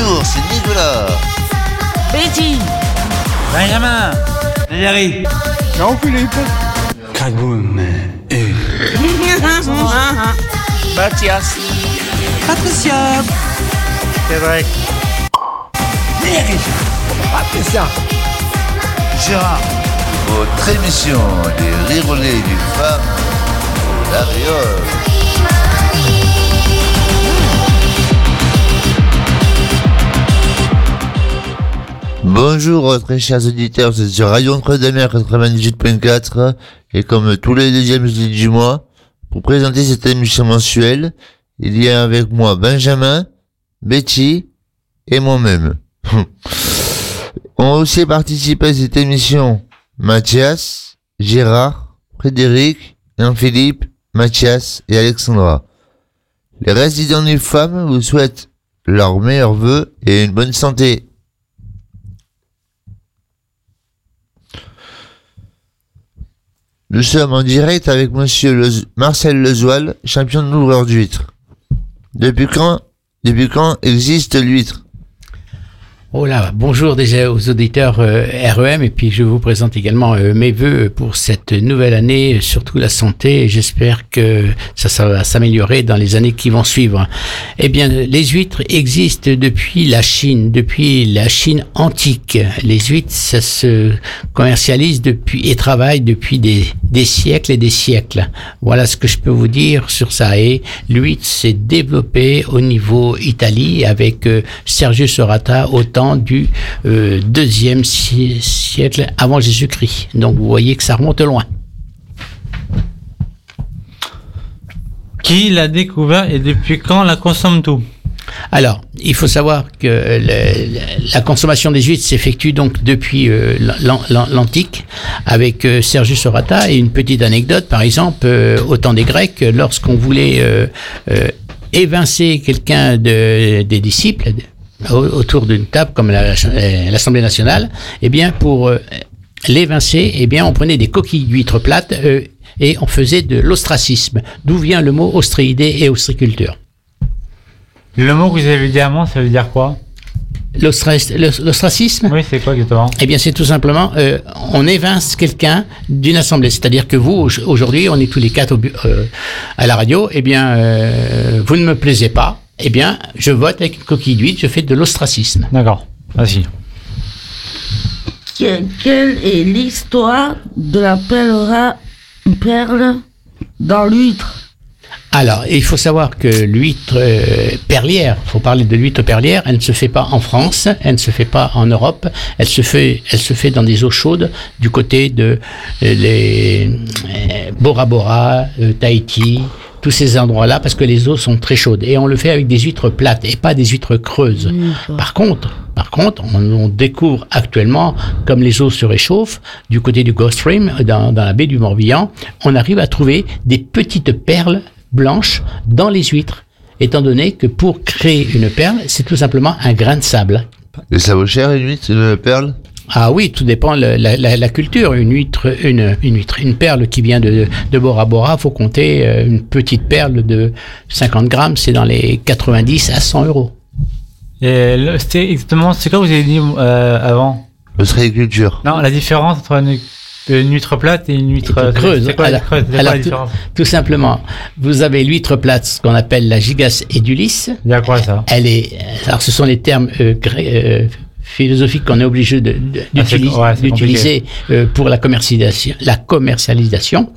Bonjour, c'est Nicolas. Betty. Benjamin. Valérie. Jean-Philippe Kagoum et... Mathias. Patricia. Cédric Patricia. Gérard. Votre émission des rirolets d'une femme, la Bonjour très chers auditeurs, c'est sur Radio Entre-deux-Mers 98.4 et comme tous les deuxièmes du mois, pour présenter cette émission mensuelle, il y a avec moi Benjamin, Betty et moi-même. Ont aussi participé à cette émission Mathias, Gérard, Frédéric, Jean-Philippe, Mathias et Alexandra. Les résidents des femmes vous souhaitent leurs meilleurs vœux et une bonne santé. Nous sommes en direct avec monsieur Marcel Lezoil, champion de l'ouvreur d'huîtres. Depuis quand, depuis quand existe l'huître? Oh là, bonjour déjà aux auditeurs euh, REM et puis je vous présente également euh, mes voeux pour cette nouvelle année, surtout la santé j'espère que ça, va s'améliorer dans les années qui vont suivre. Eh bien, les huîtres existent depuis la Chine, depuis la Chine antique. Les huîtres, ça se commercialise depuis et travaille depuis des, siècles et des siècles. Voilà ce que je peux vous dire sur ça. Et l'huître s'est développée au niveau Italie avec euh, Sergius Orata au du euh, deuxième si- siècle avant Jésus-Christ. Donc vous voyez que ça remonte loin. Qui l'a découvert et depuis quand la consomme tout Alors, il faut savoir que le- la consommation des huîtres s'effectue donc depuis euh, l'an- l'an- l'antique avec euh, Sergius Orata et une petite anecdote, par exemple, euh, au temps des Grecs, lorsqu'on voulait évincer quelqu'un de, des disciples autour d'une table comme euh, l'Assemblée nationale, eh bien pour euh, l'évincer, eh bien on prenait des coquilles d'huîtres plates euh, et on faisait de l'ostracisme, d'où vient le mot ostréidé et ostriculture. Le mot que vous avez dit avant, ça veut dire quoi L'ostra- l'os- L'ostracisme Oui, c'est quoi exactement Eh bien, c'est tout simplement, euh, on évince quelqu'un d'une assemblée. C'est-à-dire que vous, au- aujourd'hui, on est tous les quatre au euh, à la radio, eh bien, euh, vous ne me plaisez pas, eh bien, je vote avec une coquille d'huile, je fais de l'ostracisme. D'accord, vas-y. Que- quelle est l'histoire de la perle, perle dans l'huître? Alors, il faut savoir que l'huître euh, perlière, faut parler de l'huître perlière, elle ne se fait pas en France, elle ne se fait pas en Europe, elle se fait, elle se fait dans des eaux chaudes du côté de euh, les euh, Bora Bora, euh, Tahiti, tous ces endroits-là, parce que les eaux sont très chaudes. Et on le fait avec des huîtres plates et pas des huîtres creuses. Par contre, par contre, on, on découvre actuellement, comme les eaux se réchauffent, du côté du Gulf Stream, dans, dans la baie du Morbihan, on arrive à trouver des petites perles blanches dans les huîtres, étant donné que pour créer une perle, c'est tout simplement un grain de sable. Et ça vaut cher une huître, une perle? Ah oui, tout dépend de la, la, la culture. Une huître, une, une huître, une perle qui vient de, de Bora Bora, faut compter euh, une petite perle de 50 grammes, c'est dans les 90 à 100 euros. Et le- c'était exactement, c'est quoi que vous avez dit euh, avant? Ostréiculture. Non, la différence entre une, une huître plate et une huître Et creuse. C'est quoi, la Alors- creuse quoi Tout simplement, vous avez l'huître plate, ce qu'on appelle la gigas edulis. Il y a quoi ça? Elle est, alors ce sont les termes euh, gré- euh, philosophiques qu'on est obligé Ah, d'utiliser ouais, euh, pour la commercialisation, la commercialisation.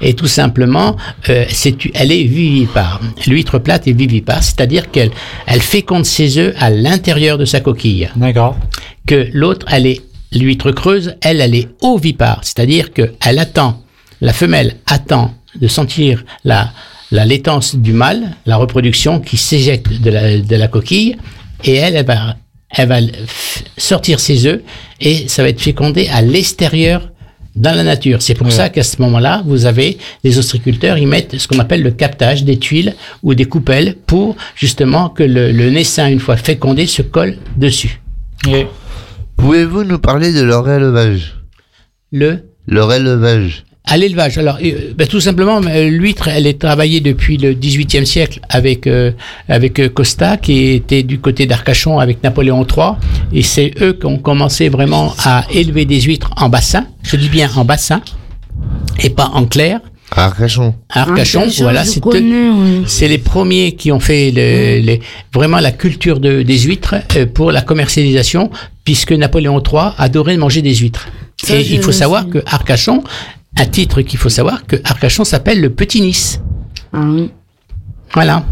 Et tout simplement, euh, c'est, elle est vivipare. L'huître plate est vivipare, c'est-à-dire qu'elle elle féconde ses œufs à l'intérieur de sa coquille D'accord. que l'autre, elle est l'huître creuse, elle, elle est ovipare, c'est-à-dire que elle attend, la femelle attend de sentir la, la laitance du mâle, la reproduction qui s'éjecte de la, de la coquille, et elle, elle va, elle va sortir ses œufs, et ça va être fécondé à l'extérieur dans la nature. C'est pour Ouais. ça qu'à ce moment-là, vous avez les ostriculteurs, ils mettent ce qu'on appelle le captage des tuiles ou des coupelles pour justement que le, le naissin, une fois fécondé, se colle dessus. Et Pouvez-vous nous parler de leur élevage? Le Leur élevage. À l'élevage. Alors, euh, ben, tout simplement, euh, l'huître, elle est travaillée depuis le XVIIIe siècle avec euh, avec euh, Costa, qui était du côté d'Arcachon avec Napoléon III, et c'est eux qui ont commencé vraiment à élever des huîtres en bassin. Je dis bien en bassin et pas en clair. À Arcachon. À Arcachon, Arcachon, voilà, c'est oui. c'est les premiers qui ont fait le- les- vraiment la culture de, des huîtres euh, pour la commercialisation, puisque Napoléon III adorait manger des huîtres. Ça, Et il faut savoir sais. que Arcachon, un titre qu'il faut savoir, que Arcachon s'appelle le Petit Nice. Ah oui. Voilà.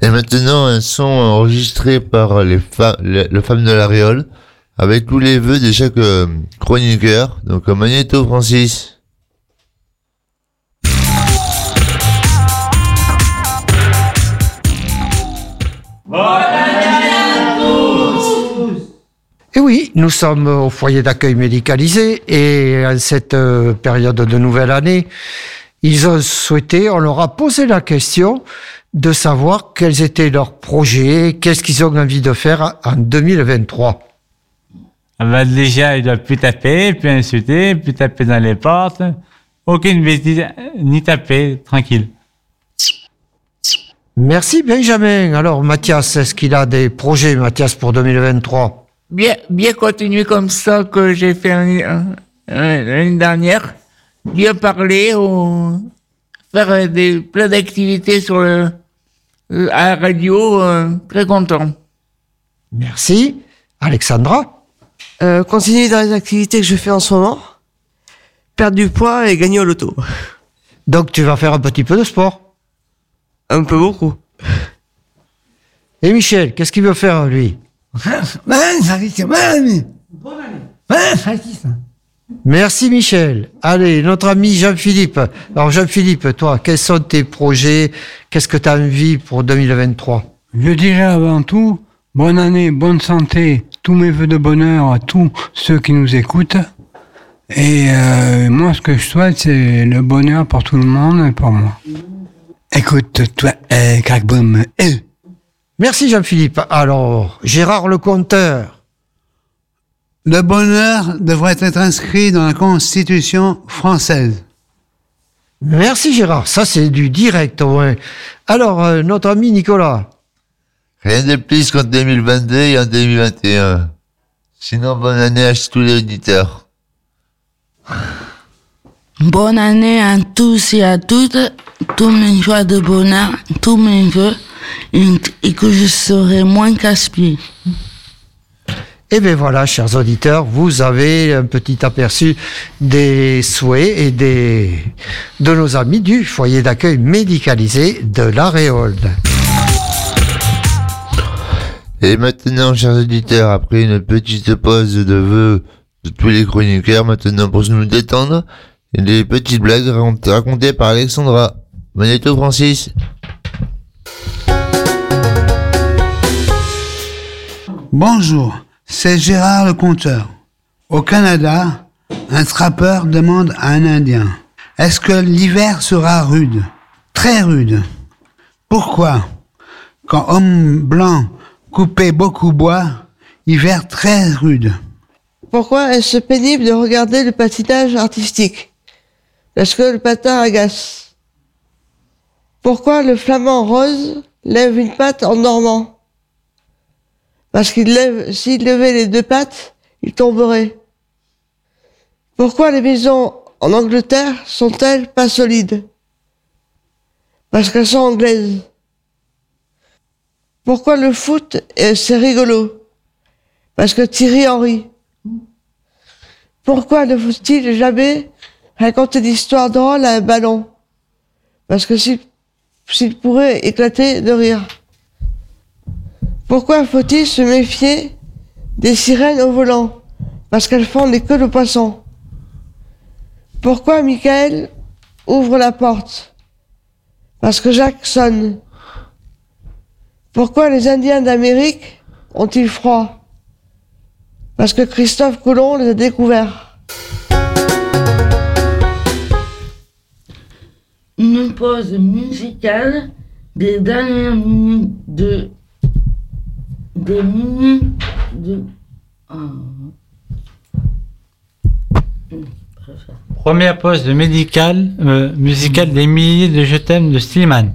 Et maintenant, un son enregistré par les femmes, les, les femmes de la Réole, avec tous les vœux de chaque euh, chroniqueur. Donc, Magneto Francis. Et oui, nous sommes au foyer d'accueil médicalisé et à cette euh, période de nouvelle année, ils ont souhaité, on leur a posé la question de savoir quels étaient leurs projets, qu'est-ce qu'ils ont envie de faire en 2023. Ah bah, déjà, il doit plus taper, plus insulter, plus taper dans les portes. Aucune bêtise, ni taper, tranquille. Merci Benjamin. Alors Mathias, est-ce qu'il a des projets, Mathias, pour 2023 Bien, bien continuer comme ça que j'ai fait l'année dernière. Bien parler, ou faire des, plein d'activités sur le, à la radio, euh, très content. Merci. Alexandra? Euh, continuer dans les activités que je fais en ce moment. Perdre du poids et gagner au loto. Donc tu vas faire un petit peu de sport? Un peu beaucoup. Et Michel, qu'est-ce qu'il veut faire lui? Merci Michel. Allez, notre ami Jean-Philippe. Alors Jean-Philippe, toi, quels sont tes projets? Qu'est-ce que tu as envie pour 2023 Je dirais avant tout, bonne année, bonne santé, tous mes voeux de bonheur à tous ceux qui nous écoutent. Et euh, moi, ce que je souhaite, c'est le bonheur pour tout le monde et pour moi. Écoute, toi, euh, crackboom, euh. Merci Jean-Philippe. Alors, Gérard le compteur. Le bonheur devrait être inscrit dans la Constitution française. Merci Gérard. Ça, c'est du direct, moins. Alors, euh, notre ami Nicolas. Rien de plus qu'en 2022 et en 2021. Sinon, bonne année à tous les auditeurs. Bonne année à tous et à toutes, tous mes joies de bonheur, tous mes vœux, et, et que je serai moins casse-pied. Et bien voilà, chers auditeurs, vous avez un petit aperçu des souhaits et des, de nos amis du foyer d'accueil médicalisé de l'Aréole. Et maintenant, chers auditeurs, après une petite pause de vœux de tous les chroniqueurs, maintenant pour nous détendre, des petites blagues racont- racontées par Alexandra. Magneto Francis. Bonjour, c'est Gérard le conteur. Au Canada, un trappeur demande à un Indien Est-ce que l'hiver sera rude? Très rude. Pourquoi? Quand homme blanc coupait beaucoup bois, hiver très rude. Pourquoi est-ce pénible de regarder le patinage artistique? Parce que le patin agace? Pourquoi le flamand rose lève une patte en dormant Parce qu'il lève, s'il levait les deux pattes, il tomberait. Pourquoi les maisons en Angleterre sont-elles pas solides? Parce qu'elles sont anglaises. Pourquoi le foot, c'est rigolo? Parce que Thierry Henry. Pourquoi ne faut-il jamais raconter d'histoires drôles à un ballon? Parce que s'il s'il pourrait éclater de rire. Pourquoi faut-il se méfier des sirènes au volant Parce qu'elles font des queues de poisson? Pourquoi Michael ouvre la porte Parce que Jacques sonne? Pourquoi les Indiens d'Amérique ont-ils froid Parce que Christophe Colomb les a découverts? Une pause musicale des dernières minutes de. des minutes de. Ah. Première pause de euh, musical des milliers de je t'aime de Slimane.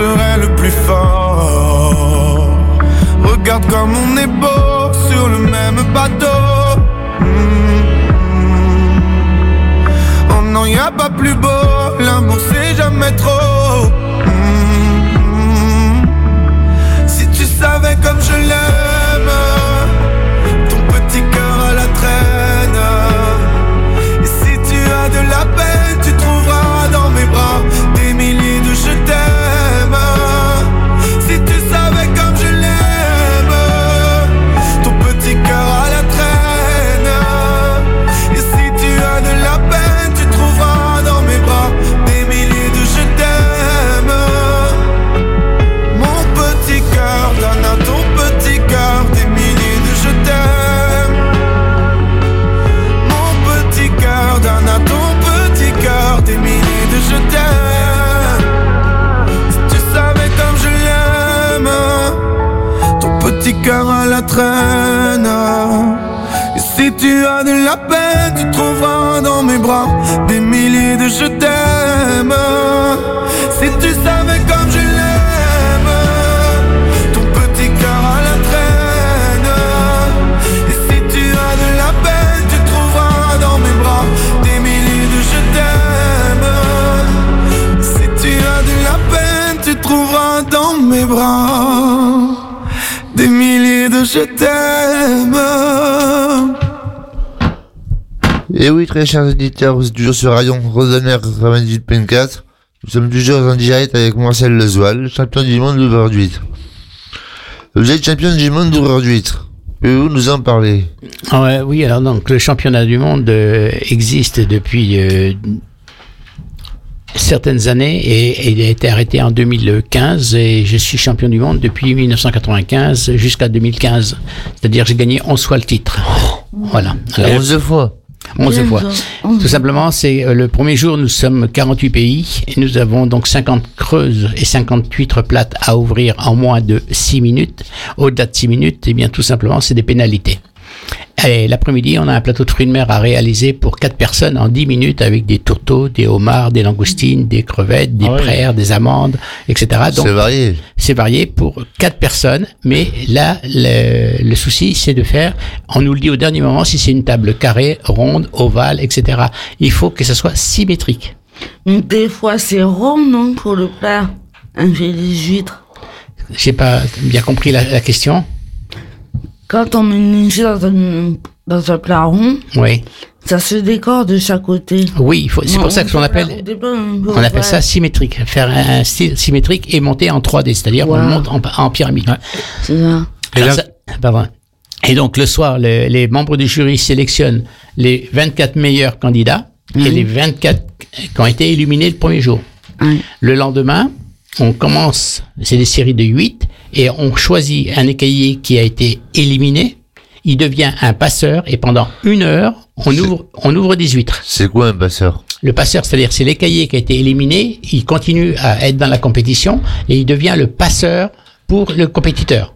Le plus fort. Regarde comme on est beau sur le même bateau. Mm, mm. Oh non, y a pas plus beau, l'amour c'est jamais trop. Mm. Si tu savais comme je l'aime, je t'aime. Et oui, très chers auditeurs, vous êtes toujours sur Radio Rosener 98.4. Nous sommes toujours en direct avec Marcel Lezoil, champion du monde d'ouvreur d'huîtres. Vous êtes champion du monde d'ouvreur d'huîtres. Pouvez-vous nous en parler? Ah ouais, oui, alors donc le championnat du monde euh, existe depuis euh, certaines années et, et il a été arrêté en 2015 et je suis champion du monde depuis 1995 jusqu'à 2015. C'est-à-dire j'ai gagné 11 fois le titre. Voilà. Alors, 11 fois 11 fois. Tout simplement, c'est euh, le premier jour, nous sommes 48 pays et nous avons donc 50 creuses et 50 huîtres plates à ouvrir en moins de 6 minutes. Au-delà de 6 minutes, eh bien, tout simplement, c'est des pénalités. Et l'après-midi, on a un plateau de fruits de mer à réaliser pour 4 personnes en 10 minutes avec des tourteaux, des homards, des langoustines, des crevettes, des Ah oui. praires, des amandes, etc. Donc, C'est varié. c'est varié pour quatre personnes, mais là, le, le souci, c'est de faire, on nous le dit au dernier moment, si c'est une table carrée, ronde, ovale, etc. Il faut que ça soit symétrique. Des fois, c'est rond, non, pour le plat. Un filet d'huîtres. J'ai pas bien compris la, la question. Quand on met une huître dans un, dans un plat rond, Oui. ça se décore de chaque côté. Oui, c'est pour ça qu'on appelle, on appelle ça symétrique. Faire un style symétrique et monter en 3D, c'est-à-dire on monte en, en pyramide. C'est ça. Et ça- Pardon. Et donc le soir, le- les membres du jury sélectionnent les 24 meilleurs candidats et les 24 qui ont été éliminés le premier jour. Le lendemain, on commence, c'est des séries de 8, et on choisit un écaillé qui a été éliminé. Il devient un passeur, et pendant une heure, on ouvre, on ouvre des huîtres. C'est quoi un passeur? Le passeur, c'est-à-dire c'est l'écaillé qui a été éliminé, il continue à être dans la compétition, et il devient le passeur pour le compétiteur.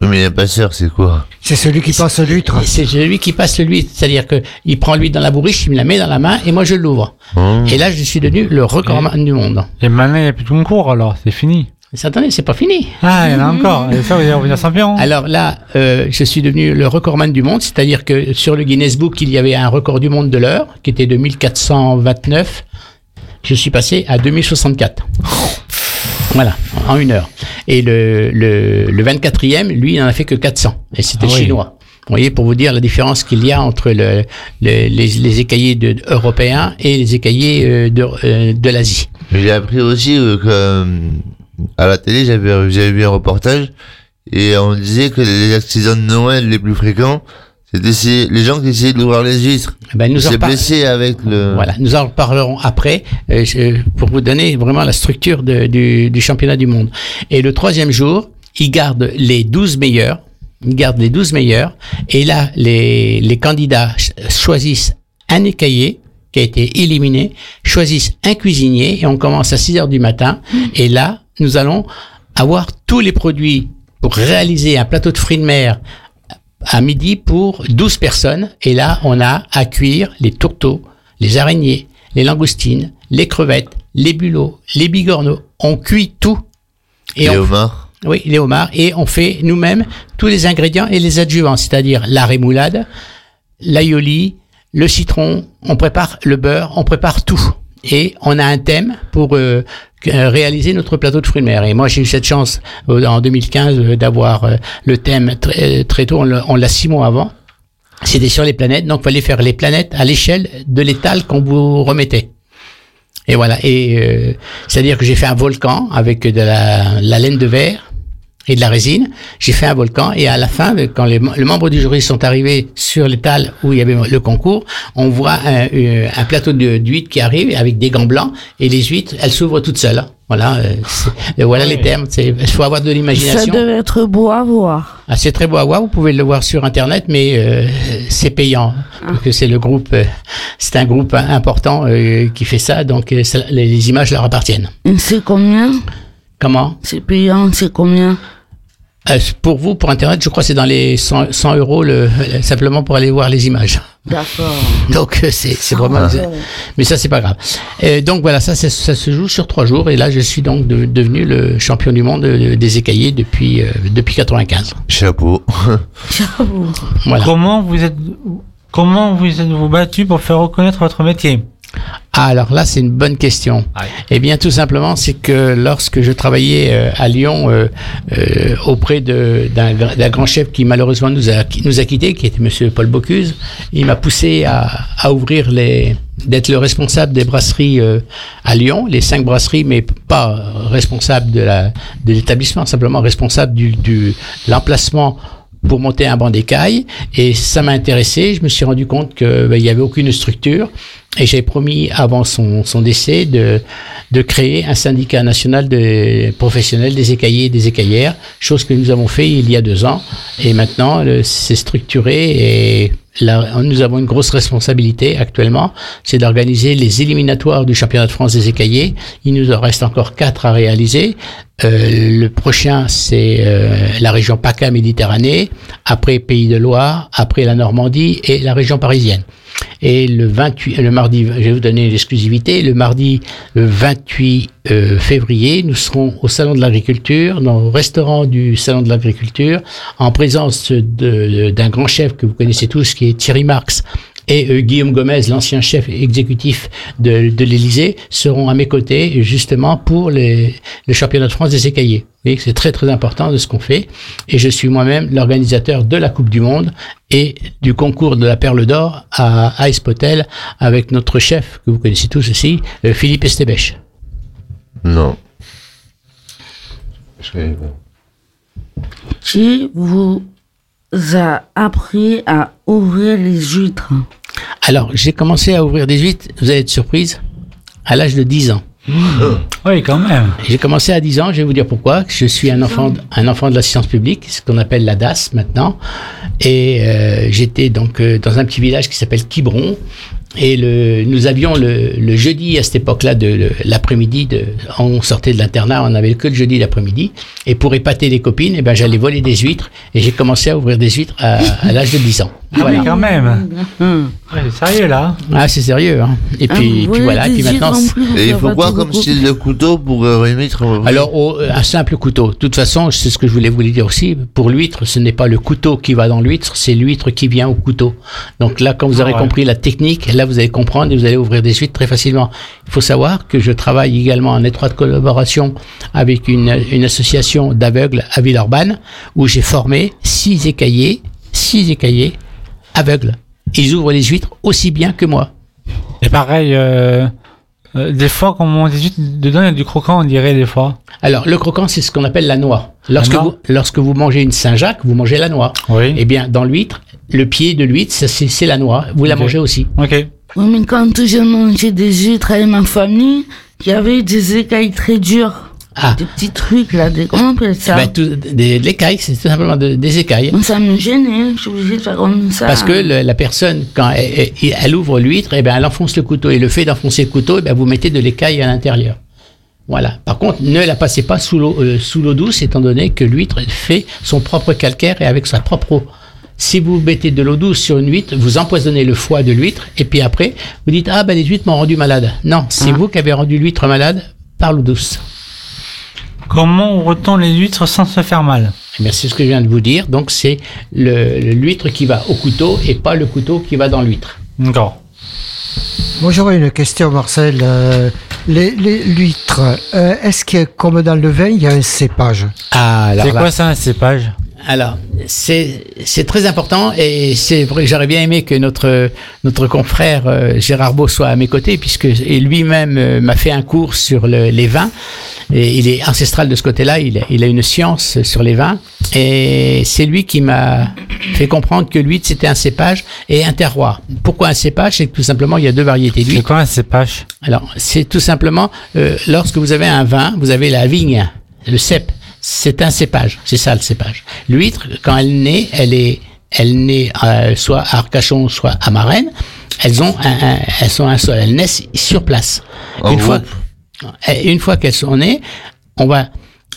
Mais un passeur, c'est quoi? C'est celui qui passe l'huître. C'est celui qui passe l'huître, c'est-à-dire que il prend l'huître dans la bourriche, il me la met dans la main, et moi je l'ouvre. Hein Et là, je suis devenu le recordman du monde. Et maintenant, il n'y a plus de concours, alors, c'est fini. Mais attendez, c'est pas fini. Ah, il y en a encore. Et ça, vous allez revenir champion. Alors là, euh, je suis devenu le recordman du monde, c'est-à-dire que sur le Guinness Book, il y avait un record du monde de l'heure, qui était de 1429. Je suis passé à 2064. Voilà, en une heure. Et le, le, le 24e, lui, il n'en a fait que 400. Et c'était Ah oui. chinois. Vous voyez, pour vous dire la différence qu'il y a entre le, le- les, les écaillés de, européens et les écaillés euh, de, euh, de l'Asie. J'ai appris aussi euh, que euh, à la télé, j'avais j'avais vu un reportage et on disait que les accidents de Noël les plus fréquents, c'était les gens qui essayaient d'ouvrir les huîtres. Ben, nous en C'est blessé avec le. Voilà, nous en reparlerons après euh, pour vous donner vraiment la structure de- du, du championnat du monde. Et le troisième jour, ils gardent les 12 meilleurs, ils gardent les 12 meilleurs, et là, les, les candidats ch- choisissent un écaillé qui a été éliminé, choisissent un cuisinier, et on commence à 6 heures du matin, et là, nous allons avoir tous les produits pour réaliser un plateau de fruits de mer à midi pour 12 personnes. Et là, on a à cuire les tourteaux, les araignées, les langoustines, les crevettes, les bulots, les bigorneaux. On cuit tout. Et les on, homards. oui, les homards. Et on fait nous-mêmes tous les ingrédients et les adjuvants, c'est-à-dire la rémoulade, l'aïoli, le citron. On prépare le beurre, on prépare tout. Et on a un thème pour euh, réaliser notre plateau de fruits de mer. Et moi, j'ai eu cette chance euh, en 2015 euh, d'avoir euh, le thème très, très tôt. On l'a six mois avant. C'était sur les planètes, donc il fallait faire les planètes à l'échelle de l'étal qu'on vous remettait. Et voilà. Et euh, c'est-à-dire que j'ai fait un volcan avec de la, la laine de verre et de la résine. J'ai fait un volcan et à la fin, quand les, les membres du jury sont arrivés sur l'étal où il y avait le concours, on voit un, euh, un plateau d'huîtres qui arrive avec des gants blancs et les huîtres, elles s'ouvrent toutes seules. hein. Voilà, euh, voilà les termes. Il faut avoir de Ça l'imagination. devait être beau à voir. Ah, c'est très beau à voir, vous pouvez le voir sur internet, mais euh, c'est payant parce que c'est le groupe, euh, c'est un groupe important euh, qui fait ça, donc euh, ça- les, les images leur appartiennent. C'est combien? Comment C'est payant, c'est combien Euh, Pour vous, pour internet, je crois que c'est dans les 100, 100 euros le, simplement pour aller voir les images. D'accord. Donc euh, c'est c'est vraiment, mais ça c'est pas grave. Euh, donc voilà, ça, se joue sur trois jours et là je suis donc de- devenu le champion du monde euh, des écaillés depuis euh, depuis 95. Chapeau. Voilà. Comment vous êtes, comment vous êtes-vous battu pour faire reconnaître votre métier? Ah, alors là, c'est une bonne question. Eh bien, tout simplement, c'est que lorsque je travaillais euh, à Lyon euh, euh, auprès d'un gra- d'un grand chef qui malheureusement nous a, nous a quittés, qui était Monsieur Paul Bocuse, il m'a poussé à, à ouvrir les, d'être le responsable des brasseries à Lyon, les cinq brasseries, mais pas responsable de la de l'établissement, simplement responsable du, du de l'emplacement pour monter un banc d'écailles. Et ça m'a intéressé. Je me suis rendu compte que ben, il y avait aucune structure. Et j'ai promis avant son, son décès de de créer un syndicat national de professionnels des écaillers et des écaillères, chose que nous avons fait il y a deux ans. Et maintenant c'est structuré et Nous avons une grosse responsabilité actuellement, c'est d'organiser les éliminatoires du championnat de France des écaillers. Il nous en reste encore quatre à réaliser. Euh, le prochain, c'est euh, la région PACA Méditerranée, après Pays de Loire, après la Normandie et la région parisienne. Et le 28, le mardi, je vais vous donner l'exclusivité, le mardi le 28 euh, février, nous serons au Salon de l'Agriculture, dans le restaurant du Salon de l'Agriculture, en présence d'un grand chef que vous connaissez tous, qui est Thierry Marx, et euh, Guillaume Gomez, l'ancien chef exécutif de, l'Élysée, seront à mes côtés justement pour le championnat de France des écaillés. Vous voyez que c'est très très important de ce qu'on fait. Et je suis moi-même l'organisateur de la Coupe du Monde et du concours de la Perle d'Or à Ice Potel avec notre chef que vous connaissez tous aussi, euh, Philippe Estébèche. Non. Pas. Si vous a appris à ouvrir les huîtres? Alors, j'ai commencé à ouvrir des huîtres, vous allez être surprise, à l'âge de 10 ans. Oui, quand même. J'ai commencé à 10 ans, je vais vous dire pourquoi. Je suis un enfant, de- un enfant de la science publique, ce qu'on appelle la DAS maintenant. Et euh, j'étais donc euh, dans un petit village qui s'appelle Quiberon. Et le, nous avions le, le jeudi à cette époque-là de l'après-midi, on sortait de l'internat, on avait que le jeudi l'après-midi. Et pour épater les copines, eh ben j'allais voler des huîtres et j'ai commencé à ouvrir des huîtres à, à l'âge de 10 ans. Ah quand même. Hum. Ouais, c'est sérieux, là. Ah, c'est sérieux. Hein. Et Ah, puis, voilà. Et puis maintenant, Et il faut tout comme style de couteau pour euh, remettre Alors, au- un simple couteau. De toute façon, c'est ce que je voulais vous dire aussi. Pour l'huître, ce n'est pas le couteau qui va dans l'huître, c'est l'huître qui vient au couteau. Donc là, quand vous Ah aurez ouais. compris la technique, là, vous allez comprendre et vous allez ouvrir des huîtres très facilement. Il faut savoir que je travaille également en étroite collaboration avec une, une association d'aveugles à Villeurbanne, où j'ai formé six écaillés, six écaillés aveugles. Ils ouvrent les huîtres aussi bien que moi. Et pareil, euh, euh, des fois, quand on mange des huîtres, dedans, il y a du croquant, on dirait, des fois. Alors, le croquant, c'est ce qu'on appelle la noix. Lorsque, noix vous, lorsque vous mangez une Saint-Jacques, vous mangez la noix. Oui. Eh bien, dans l'huître, le pied de l'huître, c'est c'est la noix. Vous la mangez aussi. Ok. Oui, mais quand j'ai mangé des huîtres avec ma famille, il y avait des écailles très dures. Ah, Des petits trucs là, des... comment on appelle ça ben, tout- des, de l'écaille, c'est tout simplement de- des écailles. Ça me gênait, je suis obligée de faire comme ça. Parce que le- la personne, quand elle, elle- elle ouvre l'huître, eh ben, elle enfonce le couteau. Et le fait d'enfoncer le couteau, eh ben, vous mettez de l'écaille à l'intérieur. Voilà. Par contre, ne la passez pas sous l'eau euh, sous l'eau douce, étant donné que l'huître fait son propre calcaire et avec sa propre eau. Si vous mettez de l'eau douce sur une huître, vous empoisonnez le foie de l'huître, et puis après, vous dites ah ben les huîtres m'ont rendu malade. Non, c'est vous qui avez rendu l'huître malade par l'eau douce. Comment ouvre-t-on les huîtres sans se faire mal Eh c'est ce que je viens de vous dire. Donc, c'est l'huître qui va au couteau et pas le couteau qui va dans l'huître. D'accord. Moi, j'aurais une question, Marcel. Euh, les, les l'huître, euh, est-ce que, comme dans le vin, il y a un cépage? Ah, C'est là- quoi ça, un cépage? Alors, c'est c'est très important et c'est vrai. J'aurais bien aimé que notre notre confrère euh, Gérard Beau soit à mes côtés puisque lui-même euh, m'a fait un cours sur le- les vins et il est ancestral de ce côté-là. Il, a- il a une science sur les vins et c'est lui qui m'a fait comprendre que l'huître c'était un cépage et un terroir. Pourquoi un cépage? C'est que tout simplement il y a deux variétés C'est d'huîtres. quoi un cépage? Alors, c'est tout simplement, euh, lorsque vous avez un vin, vous avez la vigne, le cep. C'est un cépage, c'est ça le cépage. L'huître, quand elle naît, elle est, elle naît euh, soit à Arcachon, soit à Marennes. Elles ont un, un- elles sont un sol, elles naissent sur place. En une fois, groupe. et une fois qu'elles sont nées, on va,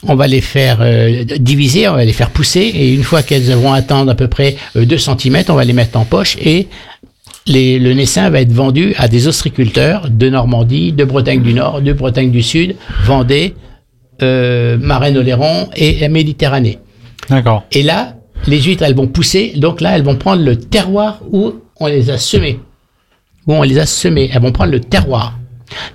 on va les faire euh, diviser, on va les faire pousser, et une fois qu'elles vont atteindre à peu près euh, 2 cm, on va les mettre en poche et les- le naissin va être vendu à des ostriculteurs de Normandie, de Bretagne du Nord, de Bretagne du Sud, Vendée, euh, Marennes-Oléron et la Méditerranée. D'accord. Et là, les huîtres, elles vont pousser, donc là, elles vont prendre le terroir où on les a semées. Où on les a semées, elles vont prendre le terroir.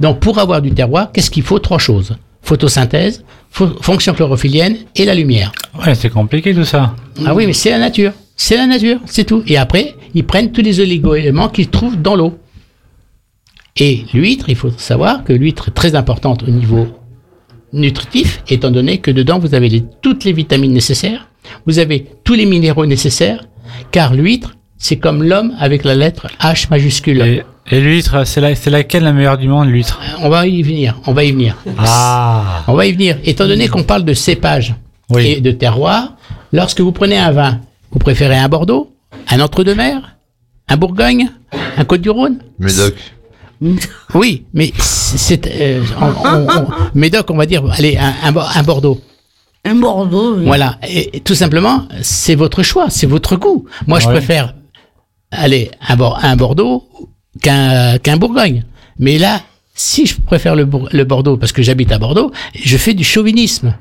Donc pour avoir du terroir, qu'est-ce qu'il faut? Trois choses. Photosynthèse, fo- fonction chlorophyllienne et la lumière. Ouais, c'est compliqué tout ça. Ah oui, mais c'est la nature. C'est la nature, c'est tout. Et après, ils prennent tous les oligo-éléments qu'ils trouvent dans l'eau. Et l'huître, il faut savoir que l'huître est très importante au niveau nutritif, étant donné que dedans, vous avez les- toutes les vitamines nécessaires, vous avez tous les minéraux nécessaires, car l'huître, c'est comme l'homme avec la lettre H majuscule. Et, et l'huître, c'est la, c'est laquelle la meilleure du monde, l'huître? On va y venir, on va y venir. Ah On va y venir. Étant donné qu'on parle de cépage Oui. et de terroir, lorsque vous prenez un vin, vous préférez un Bordeaux, un Entre-deux-Mers, un Bourgogne, un Côte-du-Rhône? Médoc. Oui, mais c'est... euh, Médoc, on va dire, allez, un, un Bo- un Bordeaux. Un Bordeaux, oui. Voilà. Et, et tout simplement, c'est votre choix, c'est votre goût. Moi, je préfère aller un, Bor- un Bordeaux qu'un qu'un Bourgogne. Mais là, si je préfère le, le Bordeaux parce que j'habite à Bordeaux, je fais du chauvinisme.